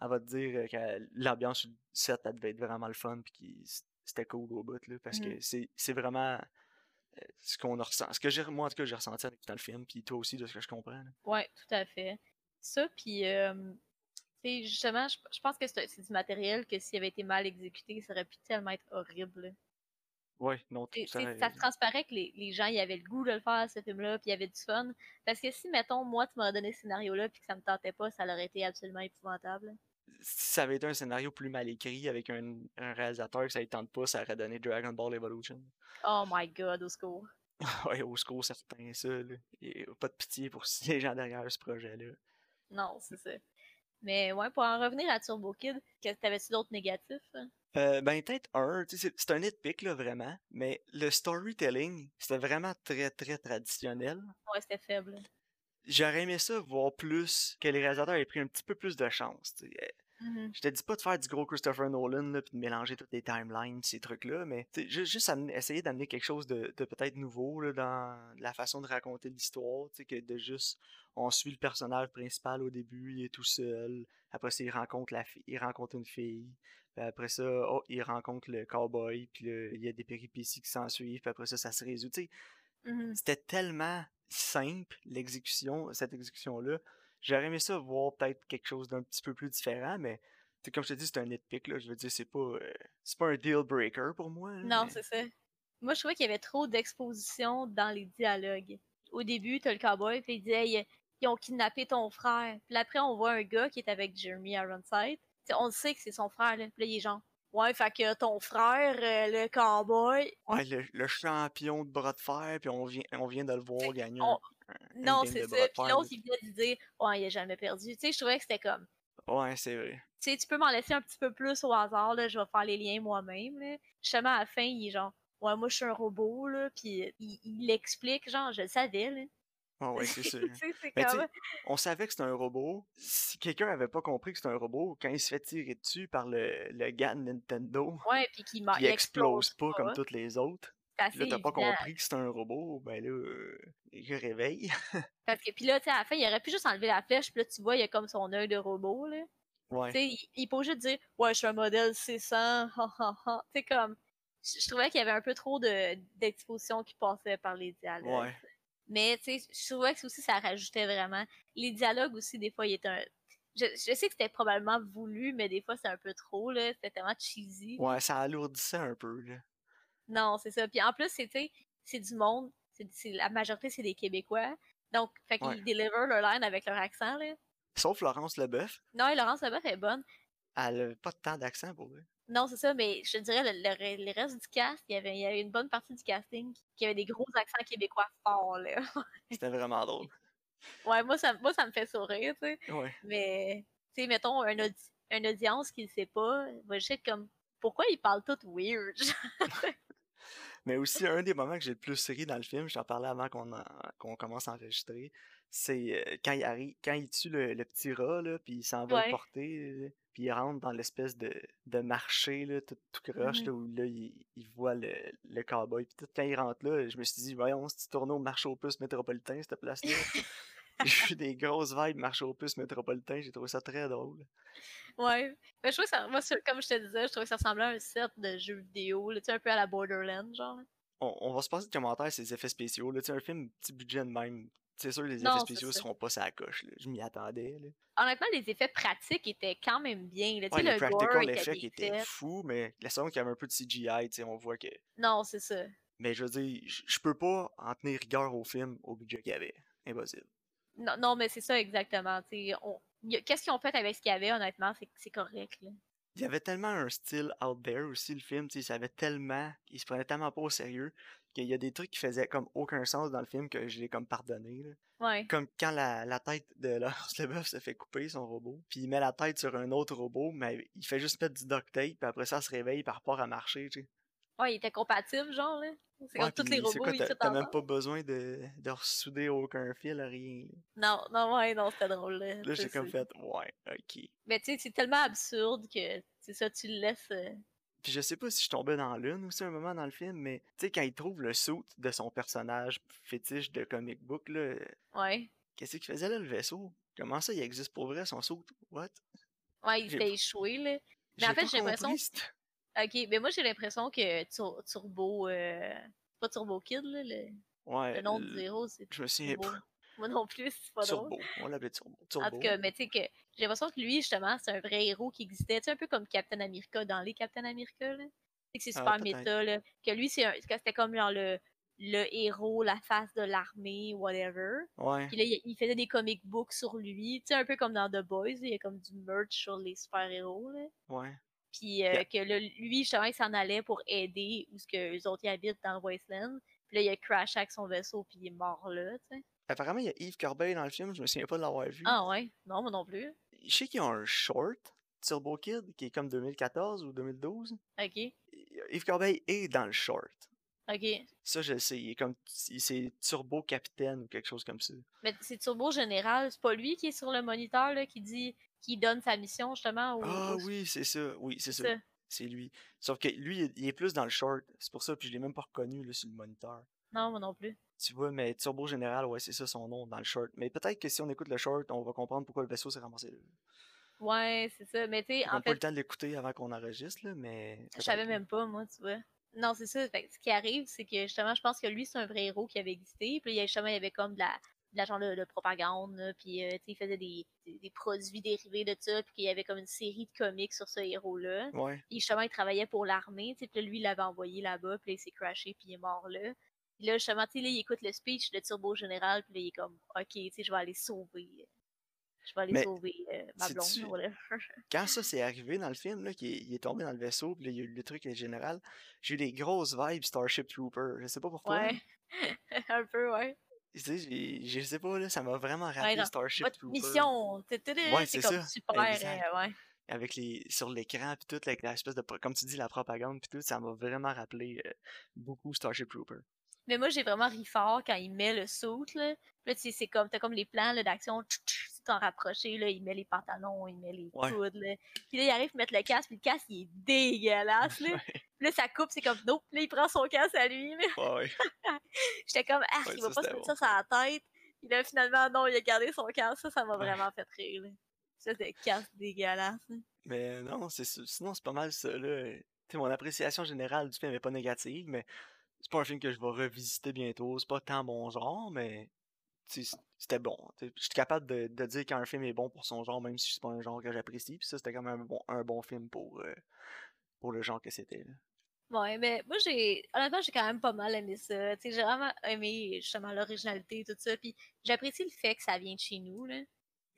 elle va te dire euh, que l'ambiance du set, elle devait être vraiment le fun, puis que c'était cool au bout, là, parce que mmh. c'est vraiment ce qu'on ressent. Ce que j'ai, moi, en tout cas, j'ai ressenti dans le film, puis toi aussi, de ce que je comprends. Ouais, tout à fait ça, puis justement, je, pense que c'est du matériel que s'il avait été mal exécuté, ça aurait pu tellement être horrible. Oui, non, tout ça. Ça transparaît que les, les, gens, y avaient le goût de le faire, ce film-là, puis il y avait du fun. Parce que si, mettons, moi, tu m'aurais donné ce scénario-là, puis que ça me tentait pas, ça aurait été absolument épouvantable. Si ça avait été un scénario plus mal écrit, avec un, un réalisateur que ça ne tente pas, ça aurait donné Dragon Ball Evolution. Oh my god, au secours. ouais, au secours, certain, ça. Là. Pas de pitié pour les gens derrière ce projet-là. Non, c'est ça. Mais ouais, pour en revenir à Turbo Kid, t'avais-tu d'autres négatifs? Hein? Euh, ben, peut-être un. C'est un nitpick, là, vraiment. Mais le storytelling, c'était vraiment très, très traditionnel. Ouais, c'était faible. J'aurais aimé ça voir plus, que les réalisateurs aient pris un petit peu plus de chance. Mm-hmm. Je te dis pas de faire du gros Christopher Nolan puis de mélanger toutes les timelines, ces trucs-là, mais juste essayer d'amener quelque chose de, peut-être nouveau là, dans la façon de raconter l'histoire, que de juste on suit le personnage principal au début, il est tout seul. Après ça, il rencontre la fille, il rencontre une fille. après ça, oh, il rencontre le cowboy, puis il y a des péripéties qui s'ensuivent, puis après ça, ça se résout. Mm-hmm. C'était tellement simple, l'exécution, cette exécution-là, J'aurais aimé ça voir peut-être quelque chose d'un petit peu plus différent, mais comme je te dis, c'est un nitpick, là. Je veux dire, c'est pas, euh, c'est pas un deal breaker pour moi. non, c'est ça. Moi, je trouvais qu'il y avait trop d'exposition dans les dialogues. Au début, t'as le cowboy, puis il dit hey, ils ont kidnappé ton frère. Puis après, on voit un gars qui est avec Jeremy Ironside. on sait que c'est son frère, là. Puis là, il est genre, ouais, fait que ton frère, euh, le cowboy. Ouais, le, champion de bras de fer, puis on vient, on vient de le voir gagner non, c'est ça. Puis l'autre, il vient de dire, ouais, il a jamais perdu. Tu sais, je trouvais que c'était comme. Ouais, c'est vrai. Tu sais, tu peux m'en laisser un petit peu plus au hasard, là. Je vais faire les liens moi-même. Justement, à la fin, il est genre, ouais, moi, je suis un robot, là. Puis il, l'explique, genre, je le savais, là. Ah ouais, c'est sûr. on savait que c'était un robot. Si quelqu'un avait pas compris que c'était un robot, quand il se fait tirer dessus par le, le gars de Nintendo, ouais, puis qu'il il explose pas, comme toutes les autres. Là, t'as pas compris que c'était un robot, ben là, euh, je réveille. Parce que, puis là, tu sais, à la fin, il aurait pu juste enlever la flèche, puis là, tu vois, il y a comme son œil de robot, là. Ouais. Tu sais, il, il, peut juste dire, ouais, je suis un modèle C100, ha Tu sais, comme, je, trouvais qu'il y avait un peu trop d'exposition qui passait par les dialogues. Ouais. Mais, tu sais, je trouvais que aussi, ça rajoutait vraiment. Les dialogues aussi, des fois, il était un. Je, je, sais que c'était probablement voulu, mais des fois, c'est un peu trop, là. C'était tellement cheesy. Ouais, ça alourdissait un peu, là. Non, c'est ça. Puis en plus, c'est du monde. C'est la majorité, c'est des Québécois. Donc, fait qu'ils deliver leur line avec leur accent, là. Sauf Laurence Leboeuf. Non, Laurence Leboeuf est bonne. Elle n'a pas tant d'accent pour eux. Non, c'est ça, mais je dirais, le, le, reste du cast, il y, avait, il y avait une bonne partie du casting qui avait des gros accents québécois forts, là. C'était vraiment drôle. Ouais, moi ça, moi, ça me fait sourire, tu sais. Ouais. Mais, tu sais, mettons, un, une audience qui ne sait pas, va juste être comme, pourquoi ils parlent tout weird? Mais aussi, un des moments que j'ai le plus ri dans le film, j'en parlais avant qu'on commence à enregistrer, c'est euh, quand il arrive, quand il tue le, petit rat, là, puis il s'en va le porter, puis il rentre dans l'espèce de, de marché, là, tout, tout croche, mmh où là, il, il voit le, le cowboy. Puis tout, quand il rentre là, je me suis dit, voyons, si tu tournes au marché aux puces métropolitain, cette place-là. j'ai eu des grosses vibes marché aux puces métropolitain, j'ai trouvé ça très drôle. Ouais. Mais je trouve que ça, moi, comme je te disais, je trouve que ça ressemblait à un set de jeux vidéo, un peu à la Borderlands, genre. On, on va se passer de commentaires ces effets spéciaux, là, un film petit budget de même. C'est sûr, les effets Non, spéciaux seront pas sa coche, là. Je m'y attendais, là. Honnêtement, les effets pratiques étaient quand même bien. Là. Ouais, les le practical était effects étaient fous, mais la seconde qu'il y avait un peu de CGI, tu sais, on voit que. Non, c'est ça. Mais je veux dire, je je peux pas en tenir rigueur au film au budget qu'il y avait. Impossible. Non, non mais c'est ça exactement. on- Qu'est-ce qu'ils ont fait avec ce qu'il y avait, honnêtement, c'est correct. Là. Il y avait tellement un style out there aussi, le film, il savait tellement, il se prenait tellement pas au sérieux, qu'il y a des trucs qui faisaient comme aucun sens dans le film que je l'ai comme pardonné, là. Ouais. Comme quand la, la tête de Lance Leboeuf se fait couper, son robot, puis il met la tête sur un autre robot, mais il fait juste mettre du duct tape, puis après ça, il se réveille par rapport à marcher, tu sais. Ouais, il était compatible, genre, là. C'est Ouais, comme tous les robots, ils t'as même pas besoin de, de ressouder aucun fil, rien. Non, non, ouais, non, c'était drôle. Là, Là, j'ai comme fait, ouais, ok. Mais tu sais, c'est tellement absurde que, c'est ça, tu le laisses... euh, Puis je sais pas si je tombais dans l'une aussi un moment dans le film, mais tu sais, quand il trouve le suit de son personnage fétiche de comic book, là, Ouais. qu'est-ce qu'il faisait là, le vaisseau? Comment ça, il existe pour vrai, son suit? What? Ouais, il pas- échoué, là. Mais en fait, j'ai l'impression... Ok, mais moi, j'ai l'impression que Tur- Turbo... Euh... C'est pas Turbo Kid, là, le, Ouais, le nom du héros, c'est je me souviens pas. Moi non plus, c'est pas drôle. Turbo, on l'appelait Turbo. En Turbo. tout cas, mais tu sais que j'ai l'impression que lui, justement, c'est un vrai héros qui existait. Tu sais, un peu comme Captain America dans les Captain America, là. Tu sais que c'est Ah, super peut-être. méta, là. Que lui, c'est un- que c'était comme genre le, le héros, la face de l'armée, whatever. Ouais. Puis là, il, il faisait des comic books sur lui. Tu sais, un peu comme dans The Boys, il y a comme du merch sur les super-héros, là. Ouais. Puis euh, Yeah. que là, lui, justement, il s'en allait pour aider où ce que eux autres ils habitent dans le Wasteland. Puis là, il a crashé avec son vaisseau, puis il est mort là, tu sais. Apparemment, il y a Yves Corbeil dans le film, je me souviens pas de l'avoir vu. Ah ouais? Non, moi non plus. Je sais qu'il y a un short, Turbo Kid, qui est comme 2014 ou 2012. Ok. Yves Corbeil est dans le short. Ok. Ça, je le sais. Il est comme. C'est Turbo Capitaine ou quelque chose comme ça. Mais c'est Turbo Général, c'est pas lui qui est sur le moniteur là, qui dit qui donne sa mission justement au. Ah au- oui, c'est ça. Oui, c'est ça. ça. C'est lui. Sauf que lui, il est- plus dans le short. C'est pour ça, puis je l'ai même pas reconnu là, sur le moniteur. Non, moi non plus. Tu vois, mais Turbo Général, ouais, c'est ça son nom dans le short. Mais peut-être que si on écoute le short, on va comprendre pourquoi le vaisseau s'est ramassé là. Ouais, c'est ça. Mais tu sais, On n'a en pas fait, le temps de l'écouter avant qu'on enregistre, là, mais. je savais même pas, moi, tu vois. Non, c'est ça. Fait que ce qui arrive, c'est que justement, je pense que lui, c'est un vrai héros qui avait existé. Puis là, justement, il y avait comme de la, de la genre de, de propagande. là, puis, euh, il faisait des, des, des produits dérivés de ça. Puis qu'il y avait comme une série de comics sur ce héros-là. là. Ouais. Puis justement, il travaillait pour l'armée, puis là, lui, il l'avait envoyé là-bas, puis là, il s'est crashé, puis il est mort là. Puis là, justement, tu sais, là, il écoute le speech de Turbo Général, puis là, il est comme, OK, tu sais, je vais aller sauver, je vais aller Mais sauver euh, ma blonde. Quand ça s'est arrivé dans le film, là, qu'il est, il est tombé dans le vaisseau, puis là, il y a eu le truc général, j'ai eu des grosses vibes Starship Trooper. Je sais pas pourquoi. Ouais. Un peu, ouais. Tu sais, je sais pas, là, ça m'a vraiment rappelé non, Starship Votre Trooper. mission, Ouais, c'est comme ça, super, euh, ouais. Avec les, sur l'écran, puis tout, avec l'espèce de, comme tu dis, la propagande, puis tout, ça m'a vraiment rappelé euh, beaucoup Starship Trooper. Mais moi, j'ai vraiment ri fort quand il met le saut, là. Puis là, tu sais, c'est comme, t'as comme les plans d'action, t'en rapproché, là, il met les pantalons, il met les Ouais. coudes, là. Puis là, il arrive à mettre le casque, puis le casque, il est dégueulasse, là. Ouais, Puis là, ça coupe, c'est comme, nope, là, il prend son casque à lui, là. ouais. J'étais comme, ah, il va ça, pas se mettre bon. ça sur la tête. Puis là, finalement, non, il a gardé son casque, ça, ça m'a vraiment fait rire, là. Ça, c'est casque dégueulasse, là. Mais non, c'est. Sinon, c'est pas mal ça, là. Mon appréciation générale du film est pas négative, mais c'est pas un film que je vais revisiter bientôt. C'est pas tant mon genre, mais c'était bon. Je suis capable de, de dire qu'un film est bon pour son genre, même si c'est pas un genre que j'apprécie. Puis ça, c'était quand même un bon, un bon film pour, euh, pour le genre que c'était. Ouais, mais moi, j'ai. Honnêtement, j'ai quand même pas mal aimé ça. J'ai vraiment aimé, justement, l'originalité et tout ça. Puis j'apprécie le fait que ça vient de chez nous, là.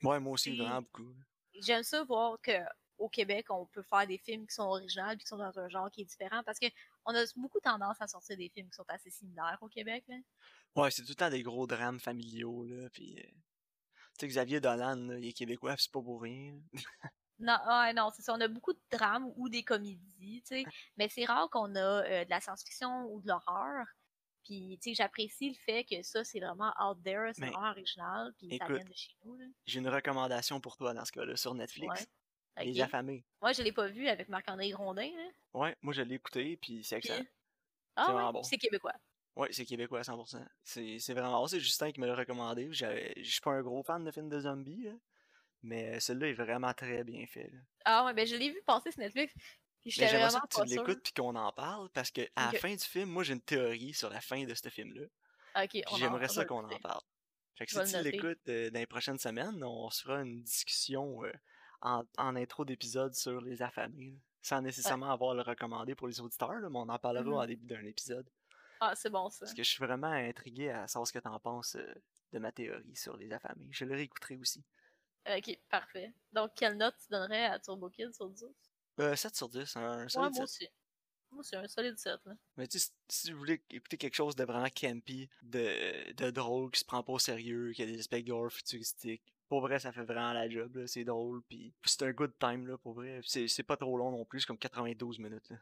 Ouais, moi aussi, Puis- vraiment beaucoup. J'aime ça voir que au Québec, on peut faire des films qui sont originaux puis qui sont dans un genre qui est différent parce que on a beaucoup tendance à sortir des films qui sont assez similaires au Québec, là. Ouais, c'est tout le temps des gros drames familiaux, là. Puis, euh, tu sais, Xavier Dolan, là, il est québécois, c'est pas pour rien. Non, ouais, non, c'est ça. On a beaucoup de drames ou des comédies, tu sais. Mais c'est rare qu'on a euh, de la science-fiction ou de l'horreur. Puis, tu sais, j'apprécie le fait que ça, c'est vraiment out there, c'est vraiment original, puis ça vient de chez nous, là. J'ai une recommandation pour toi dans ce cas-là, sur Netflix. Ouais. Les Ok. Affamés. Moi, je l'ai pas vu avec Marc-André Grondin, là. Ouais, moi je l'ai écouté, puis c'est Puis, excellent. ah vraiment ouais, bon. c'est québécois. Ouais, c'est québécois à 100%. C'est c'est vraiment bon. C'est Justin qui me l'a recommandé. Je suis pas un gros fan de films de zombies, là, mais celui-là est vraiment très bien fait. là. Ah ouais, ben je l'ai vu passer sur Netflix. J'aimerais ça que tu l'écoutes puis qu'on en parle, parce que à Ok. la fin du film, moi j'ai une théorie sur la fin de ce film-là. Ok, Puis on en- j'aimerais ça qu'on en parle. Fait que si tu l'écoutes euh, dans les prochaines semaines, on se fera une discussion euh, en, en intro d'épisode sur les affamés. là. Sans nécessairement avoir le recommandé pour les auditeurs, là, mais on en parlera Mhm. en début d'un épisode. Ah, c'est bon ça. Parce que je suis vraiment intrigué à savoir ce que t'en penses euh, de ma théorie sur les affamés. Je le réécouterai aussi. Ok, parfait. Donc, quelle note tu donnerais à Turbo Kid sur 10 Euh, 7 sur 10, un Ouais, solide moi 7. aussi. Moi, c'est un solide 7. Là. Mais tu sais, si- vous voulez écouter quelque chose de vraiment campy, de, de drôle, qui se prend pas au sérieux, qui a des aspects gore futuristiques, pour vrai, ça fait vraiment la job, là. C'est drôle, puis c'est un good time, là, pour vrai. C'est c'est pas trop long non plus, c'est comme 92 minutes, là.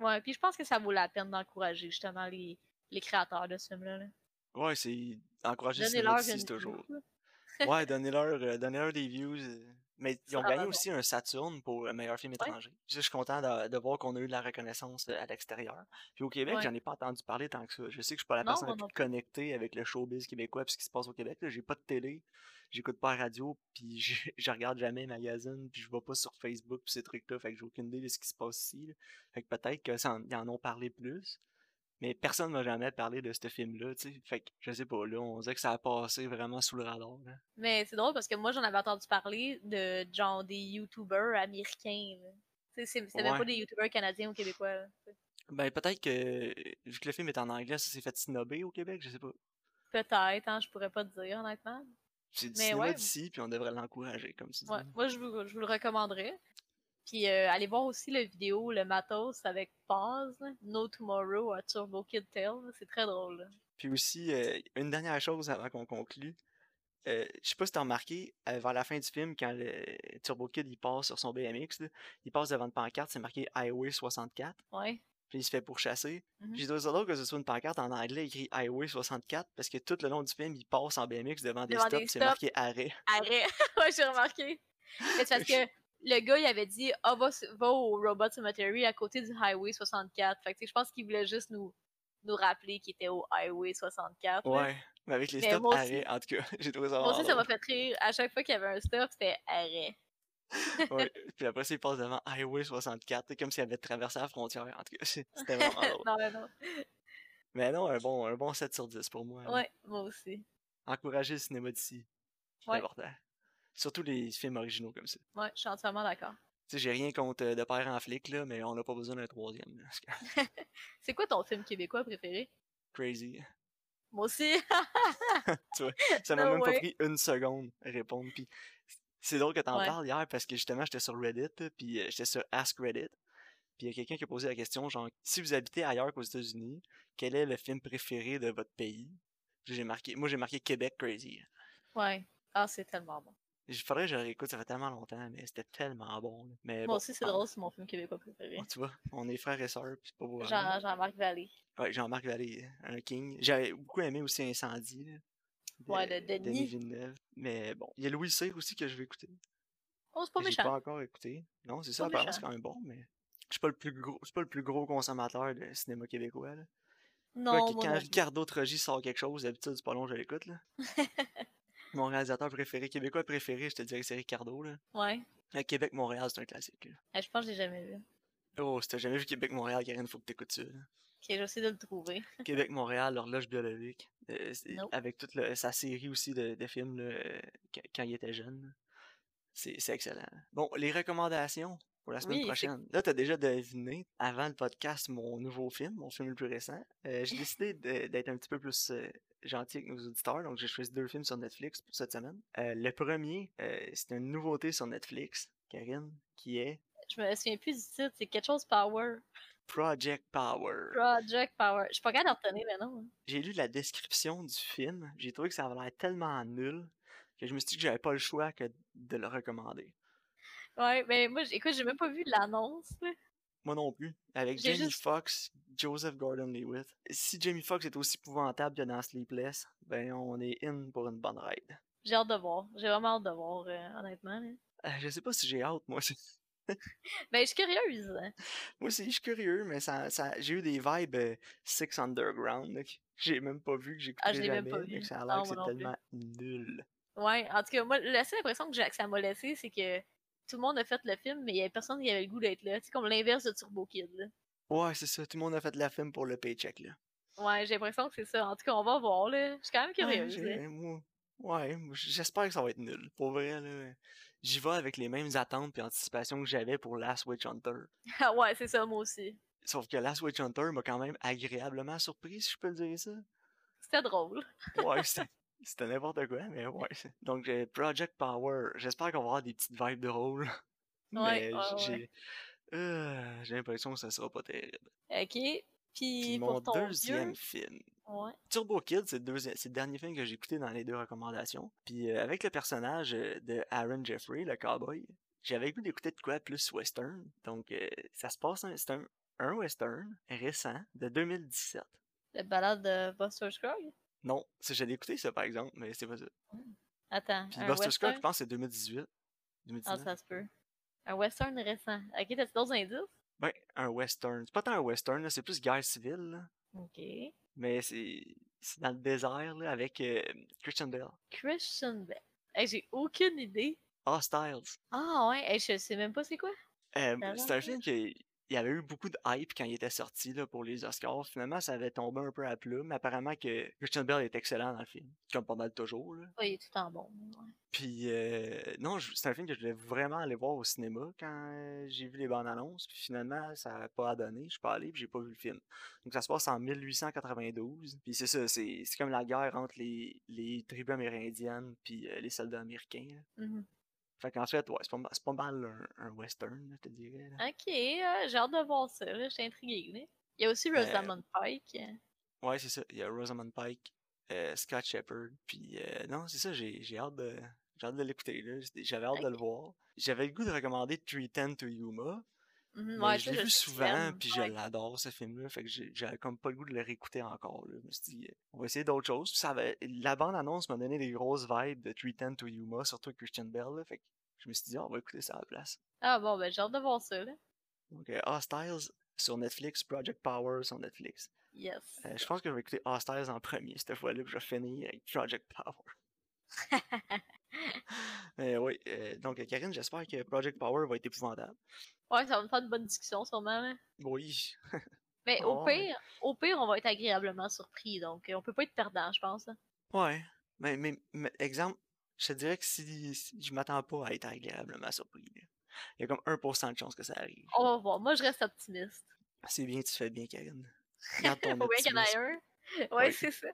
Ouais, puis je pense que ça vaut la peine d'encourager justement les, les créateurs de ce film-là. là. Ouais, c'est... Encourager c'est toujours... Ouais, donnez-leur euh, donnez-leur des views. euh. Mais ils ont gagné bon. aussi un Saturn pour le meilleur film étranger. Je je suis content de, de voir qu'on a eu de la reconnaissance euh, à l'extérieur. Puis au Québec, Ouais. j'en ai pas entendu parler tant que ça. Je sais que je suis pas la Non, personne la plus connectée avec le showbiz québécois et ce qui se passe au Québec. J'ai pas de télé, j'écoute pas la radio, puis je, je regarde jamais les magazines, puis je vais pas sur Facebook puis ces trucs-là. Fait que j'ai aucune idée de ce qui se passe ici. là. Fait que peut-être qu'ils en ont parlé plus. Mais personne m'a jamais parlé de ce film-là, tu sais. Fait que je sais pas, là, on dirait que ça a passé vraiment sous le radar. là. Mais c'est drôle parce que moi, j'en avais entendu parler de genre des YouTubers américains. Tu sais, c'est même pas des YouTubers canadiens ou québécois. là. Ben, peut-être que, vu que le film est en anglais, ça s'est fait snobber au Québec, je sais pas. Peut-être, hein, je pourrais pas te dire honnêtement. C'est du Mais cinéma ouais. d'ici, puis on devrait l'encourager, comme tu dis. Ouais, moi, je vous, je vous le recommanderais. Puis euh, allez voir aussi la vidéo Le Matos avec Paz, No Tomorrow à Turbo Kid Tale. C'est très drôle. là. Puis aussi, euh, une dernière chose avant qu'on conclue. Euh, je sais pas si t'as remarqué, euh, vers la fin du film, quand le Turbo Kid il passe sur son BMX, là, il passe devant une pancarte, c'est marqué Highway 64, Ouais. Puis il se fait pourchasser. Mhm. J'ai trouvé ça drôle que ce soit une pancarte en anglais écrit Highway 64, parce que tout le long du film, il passe en BMX devant des stops, c'est marqué arrêt. Arrête! ouais, j'ai remarqué. C'est parce que le gars, il avait dit Ah, va, va au Robot Cemetery à côté du Highway 64. Fait que je pense qu'il voulait juste nous, nous rappeler qu'il était au Highway 64. là. Ouais, mais avec les Mais stops arrêt, en tout cas, j'ai trouvé ça Moi aussi, ça m'a fait rire. À chaque fois qu'il y avait un stop, c'était arrêt. Ouais. Puis après il passe devant Highway 64, c'est comme s'il avait traversé la frontière. En tout cas, c'était vraiment drôle. non, mais non. Mais non, un bon, un bon 7 sur 10 pour moi. là. Ouais, moi aussi. Encourager le cinéma d'ici. C'est Ouais. important. Surtout les films originaux comme ça. Ouais, je suis entièrement d'accord. Tu sais, j'ai rien contre euh, De Père en flic, là, mais on n'a pas besoin d'un troisième. C'est quoi ton film québécois préféré? crazy. Moi aussi. tu vois, ça m'a No même pas pris une seconde à répondre. Puis c'est drôle que t'en Ouais. parles hier parce que justement, j'étais sur Reddit, puis euh, j'étais sur Ask Reddit. Puis il y a quelqu'un qui a posé la question, genre, si vous habitez ailleurs qu'aux États-Unis, quel est le film préféré de votre pays? J'ai marqué, moi j'ai marqué Québec Crazy. ouais. Ah, c'est tellement bon. Il faudrait que je le réécoute, ça fait tellement longtemps, mais c'était tellement bon. Mais Moi bon, aussi, c'est ah, drôle, c'est mon film québécois préféré. bon, tu vois, on est frères et sœurs, puis c'est pas beau. Jean- Jean-Marc Vallée. Ouais, Jean-Marc Vallée, un king. J'avais beaucoup aimé aussi Incendie. là, Ouais, de Denis. Villeneuve. Mais bon, il y a Louis Cyr aussi que je vais écouter. Oh, c'est pas J'ai méchant. pas encore écouté. Non, c'est ça, apparemment c'est quand même bon, mais je suis pas le plus gros, je suis pas le plus gros consommateur de cinéma québécois. Là. Non, moi que quand non. Ricardo Trogi sort quelque chose, d'habitude c'est pas long, je l'écoute. là. Mon réalisateur préféré, québécois préféré, je te dirais que c'est Ricardo. Là. Ouais. À Québec-Montréal, c'est un classique. là. Eh, je pense que je l'ai jamais vu. Oh, si t'as jamais vu Québec-Montréal, Karine, faut que t'écoutes ça. là. Ok, j'essaie de le trouver. Québec-Montréal, l'horloge biologique. euh, avec toute le- sa série aussi de, de films là, quand, il était jeune. C'est excellent. Bon, les recommandations pour la semaine Oui, prochaine. Là, t'as déjà deviné avant le podcast mon nouveau film, mon film le plus récent. Euh, J'ai décidé d'être un petit peu plus euh, gentil avec nos auditeurs, donc j'ai choisi deux films sur Netflix pour cette semaine. Euh, le premier, c'est une nouveauté sur Netflix, Karine, qui est Je me souviens plus du titre, c'est quelque chose Power. Project Power. Project Power. Je suis pas capable de retenir le nom. hein. j'ai lu la description du film, j'ai trouvé que ça avait l'air tellement nul que je me suis dit que j'avais pas le choix que de le recommander. Ouais, mais moi, écoute, j'ai même pas vu l'annonce. Moi non plus. Avec Jamie juste- Foxx, Joseph Gordon-Levitt. Si Jamie Foxx est aussi épouvantable que dans Sleepless, ben on est in pour une bonne ride. J'ai hâte de voir. J'ai vraiment hâte de voir, euh, honnêtement. là. Euh, je sais pas si j'ai hâte, moi. Ben, je suis curieuse. moi aussi, je suis curieux, mais ça, ça, j'ai eu des vibes euh, Six Underground. là, que j'ai même pas vu, que j'écouterai Ah, je l'ai même pas vu. ça a l'air que c'est plus. tellement nul. Ouais, en tout cas, moi, la seule impression que, j'ai- que ça m'a laissé, c'est que tout le monde a fait le film, mais il y avait personne qui avait le goût d'être là. C'est comme l'inverse de Turbo Kid. là. Ouais, c'est ça. Tout le monde a fait la film pour le paycheck, là. Ouais, j'ai l'impression que c'est ça. En tout cas, on va voir, là. Je suis quand même Ouais, curieuse. j'ai- Ouais, moi, j'espère que ça va être nul. Pour vrai, là, j'y vais avec les mêmes attentes et anticipations que j'avais pour Last Witch Hunter. Ah ouais, c'est ça, moi aussi. Sauf que Last Witch Hunter m'a quand même agréablement surpris, si je peux le dire ça. C'était drôle. Ouais, c'était c'était n'importe quoi, mais ouais. Donc, j'ai Project Power. J'espère qu'on va avoir des petites vibes drôles. Ouais, Mais ouais, j'ai ouais. euh, j'ai l'impression que ça sera pas terrible. Ok. Puis Puis pour mon ton deuxième vieux, film. Ouais. Turbo Kid, c'est le, dernier film que j'ai écouté dans les deux recommandations. Puis euh, avec le personnage euh, de Aaron Jeffrey, le cowboy, j'avais goût d'écouter de quoi plus western. Donc euh, ça se passe, c'est un, un western récent de 2017. Le balade de Buster Scruggs? Non, ça, j'ai écouté ça par exemple, mais c'est pas ça. Attends, Puis un Buster Scruggs, je pense que c'est 2018. Ah, 2019. ça se peut. Un western récent. Ok, t'as-tu d'autres indices? Ben, un western. C'est pas tant un western, c'est plus guerre civile, là. Ok. Mais c'est dans le désert là, avec euh, Christian Bale. Christian. Hey, j'ai aucune idée. Hostiles. Ah ouais, hey, je sais même pas c'est quoi. Euh, c'est un film qui il y avait eu beaucoup de hype quand il était sorti là, pour les Oscars. Finalement, ça avait tombé un peu à plat, mais apparemment que Christian Bale est excellent dans le film, comme pas mal toujours. Là. Ouais, il est tout en bon. ouais. Puis euh, non, c'est un film que je voulais vraiment aller voir au cinéma quand euh, j'ai vu les bandes annonces. Puis finalement, ça n'a pas donné. Je suis pas allé, puis j'ai pas vu le film. Donc ça se passe en 1892. Puis c'est ça, c'est c'est comme la guerre entre les, les tribus amérindiennes puis euh, les soldats américains. Fait qu'en fait, ouais, c'est pas, pas mal un, un western, je te dirais. là. Ok, euh, j'ai hâte de voir ça. là, Je suis intriguée. là. Il y a aussi Euh, Rosamund Pike. Ouais, c'est ça. Il y a Rosamund Pike, euh, Scott Shepard. Puis euh, non, c'est ça, j'ai hâte de. J'ai hâte de l'écouter, J'avais hâte de le voir. J'avais le goût de recommander 310 to Yuma. Ouais, je l'ai vu souvent, puis je Ouais. l'adore ce film-là. Fait que j'avais comme pas le goût de le réécouter encore. Là. Je me suis dit, euh, on va essayer d'autres choses. Puis ça avait... La bande-annonce m'a donné des grosses vibes de 310 to Yuma, surtout Christian Bell. Là. Fait que je me suis dit, ah, on va écouter ça à la place. Ah bon, ben j'ai hâte de voir ça. Là. Donc, euh, Hostiles sur Netflix, Project Power sur Netflix. Yes. Euh, je pense que je vais écouter Hostiles en premier cette fois-là, puis je vais finir avec Project Power. Oui, euh, donc Karine, j'espère que Project Power va être épouvantable. Ouais, ça va me faire une bonne discussion sûrement. Là. Oui. Mais au Oh, pire, au pire, on va être agréablement surpris. Donc, euh, on peut pas être perdant, je pense. là. Ouais. Mais, mais, mais, exemple, je te dirais que si, si je m'attends pas à être agréablement surpris, là. il y a comme 1% de chance que ça arrive. On va voir. Moi, je reste optimiste. C'est bien, tu fais bien, Karine. Garde ton optimisme. Ouais, Ouais. c'est ça.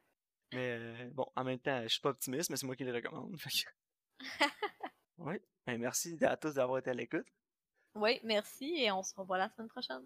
Mais euh, bon, en même temps, je suis pas optimiste, mais c'est moi qui le recommande. fait que- ouais. Ben, merci à tous d'avoir été à l'écoute. Oui, merci et on se revoit la semaine prochaine.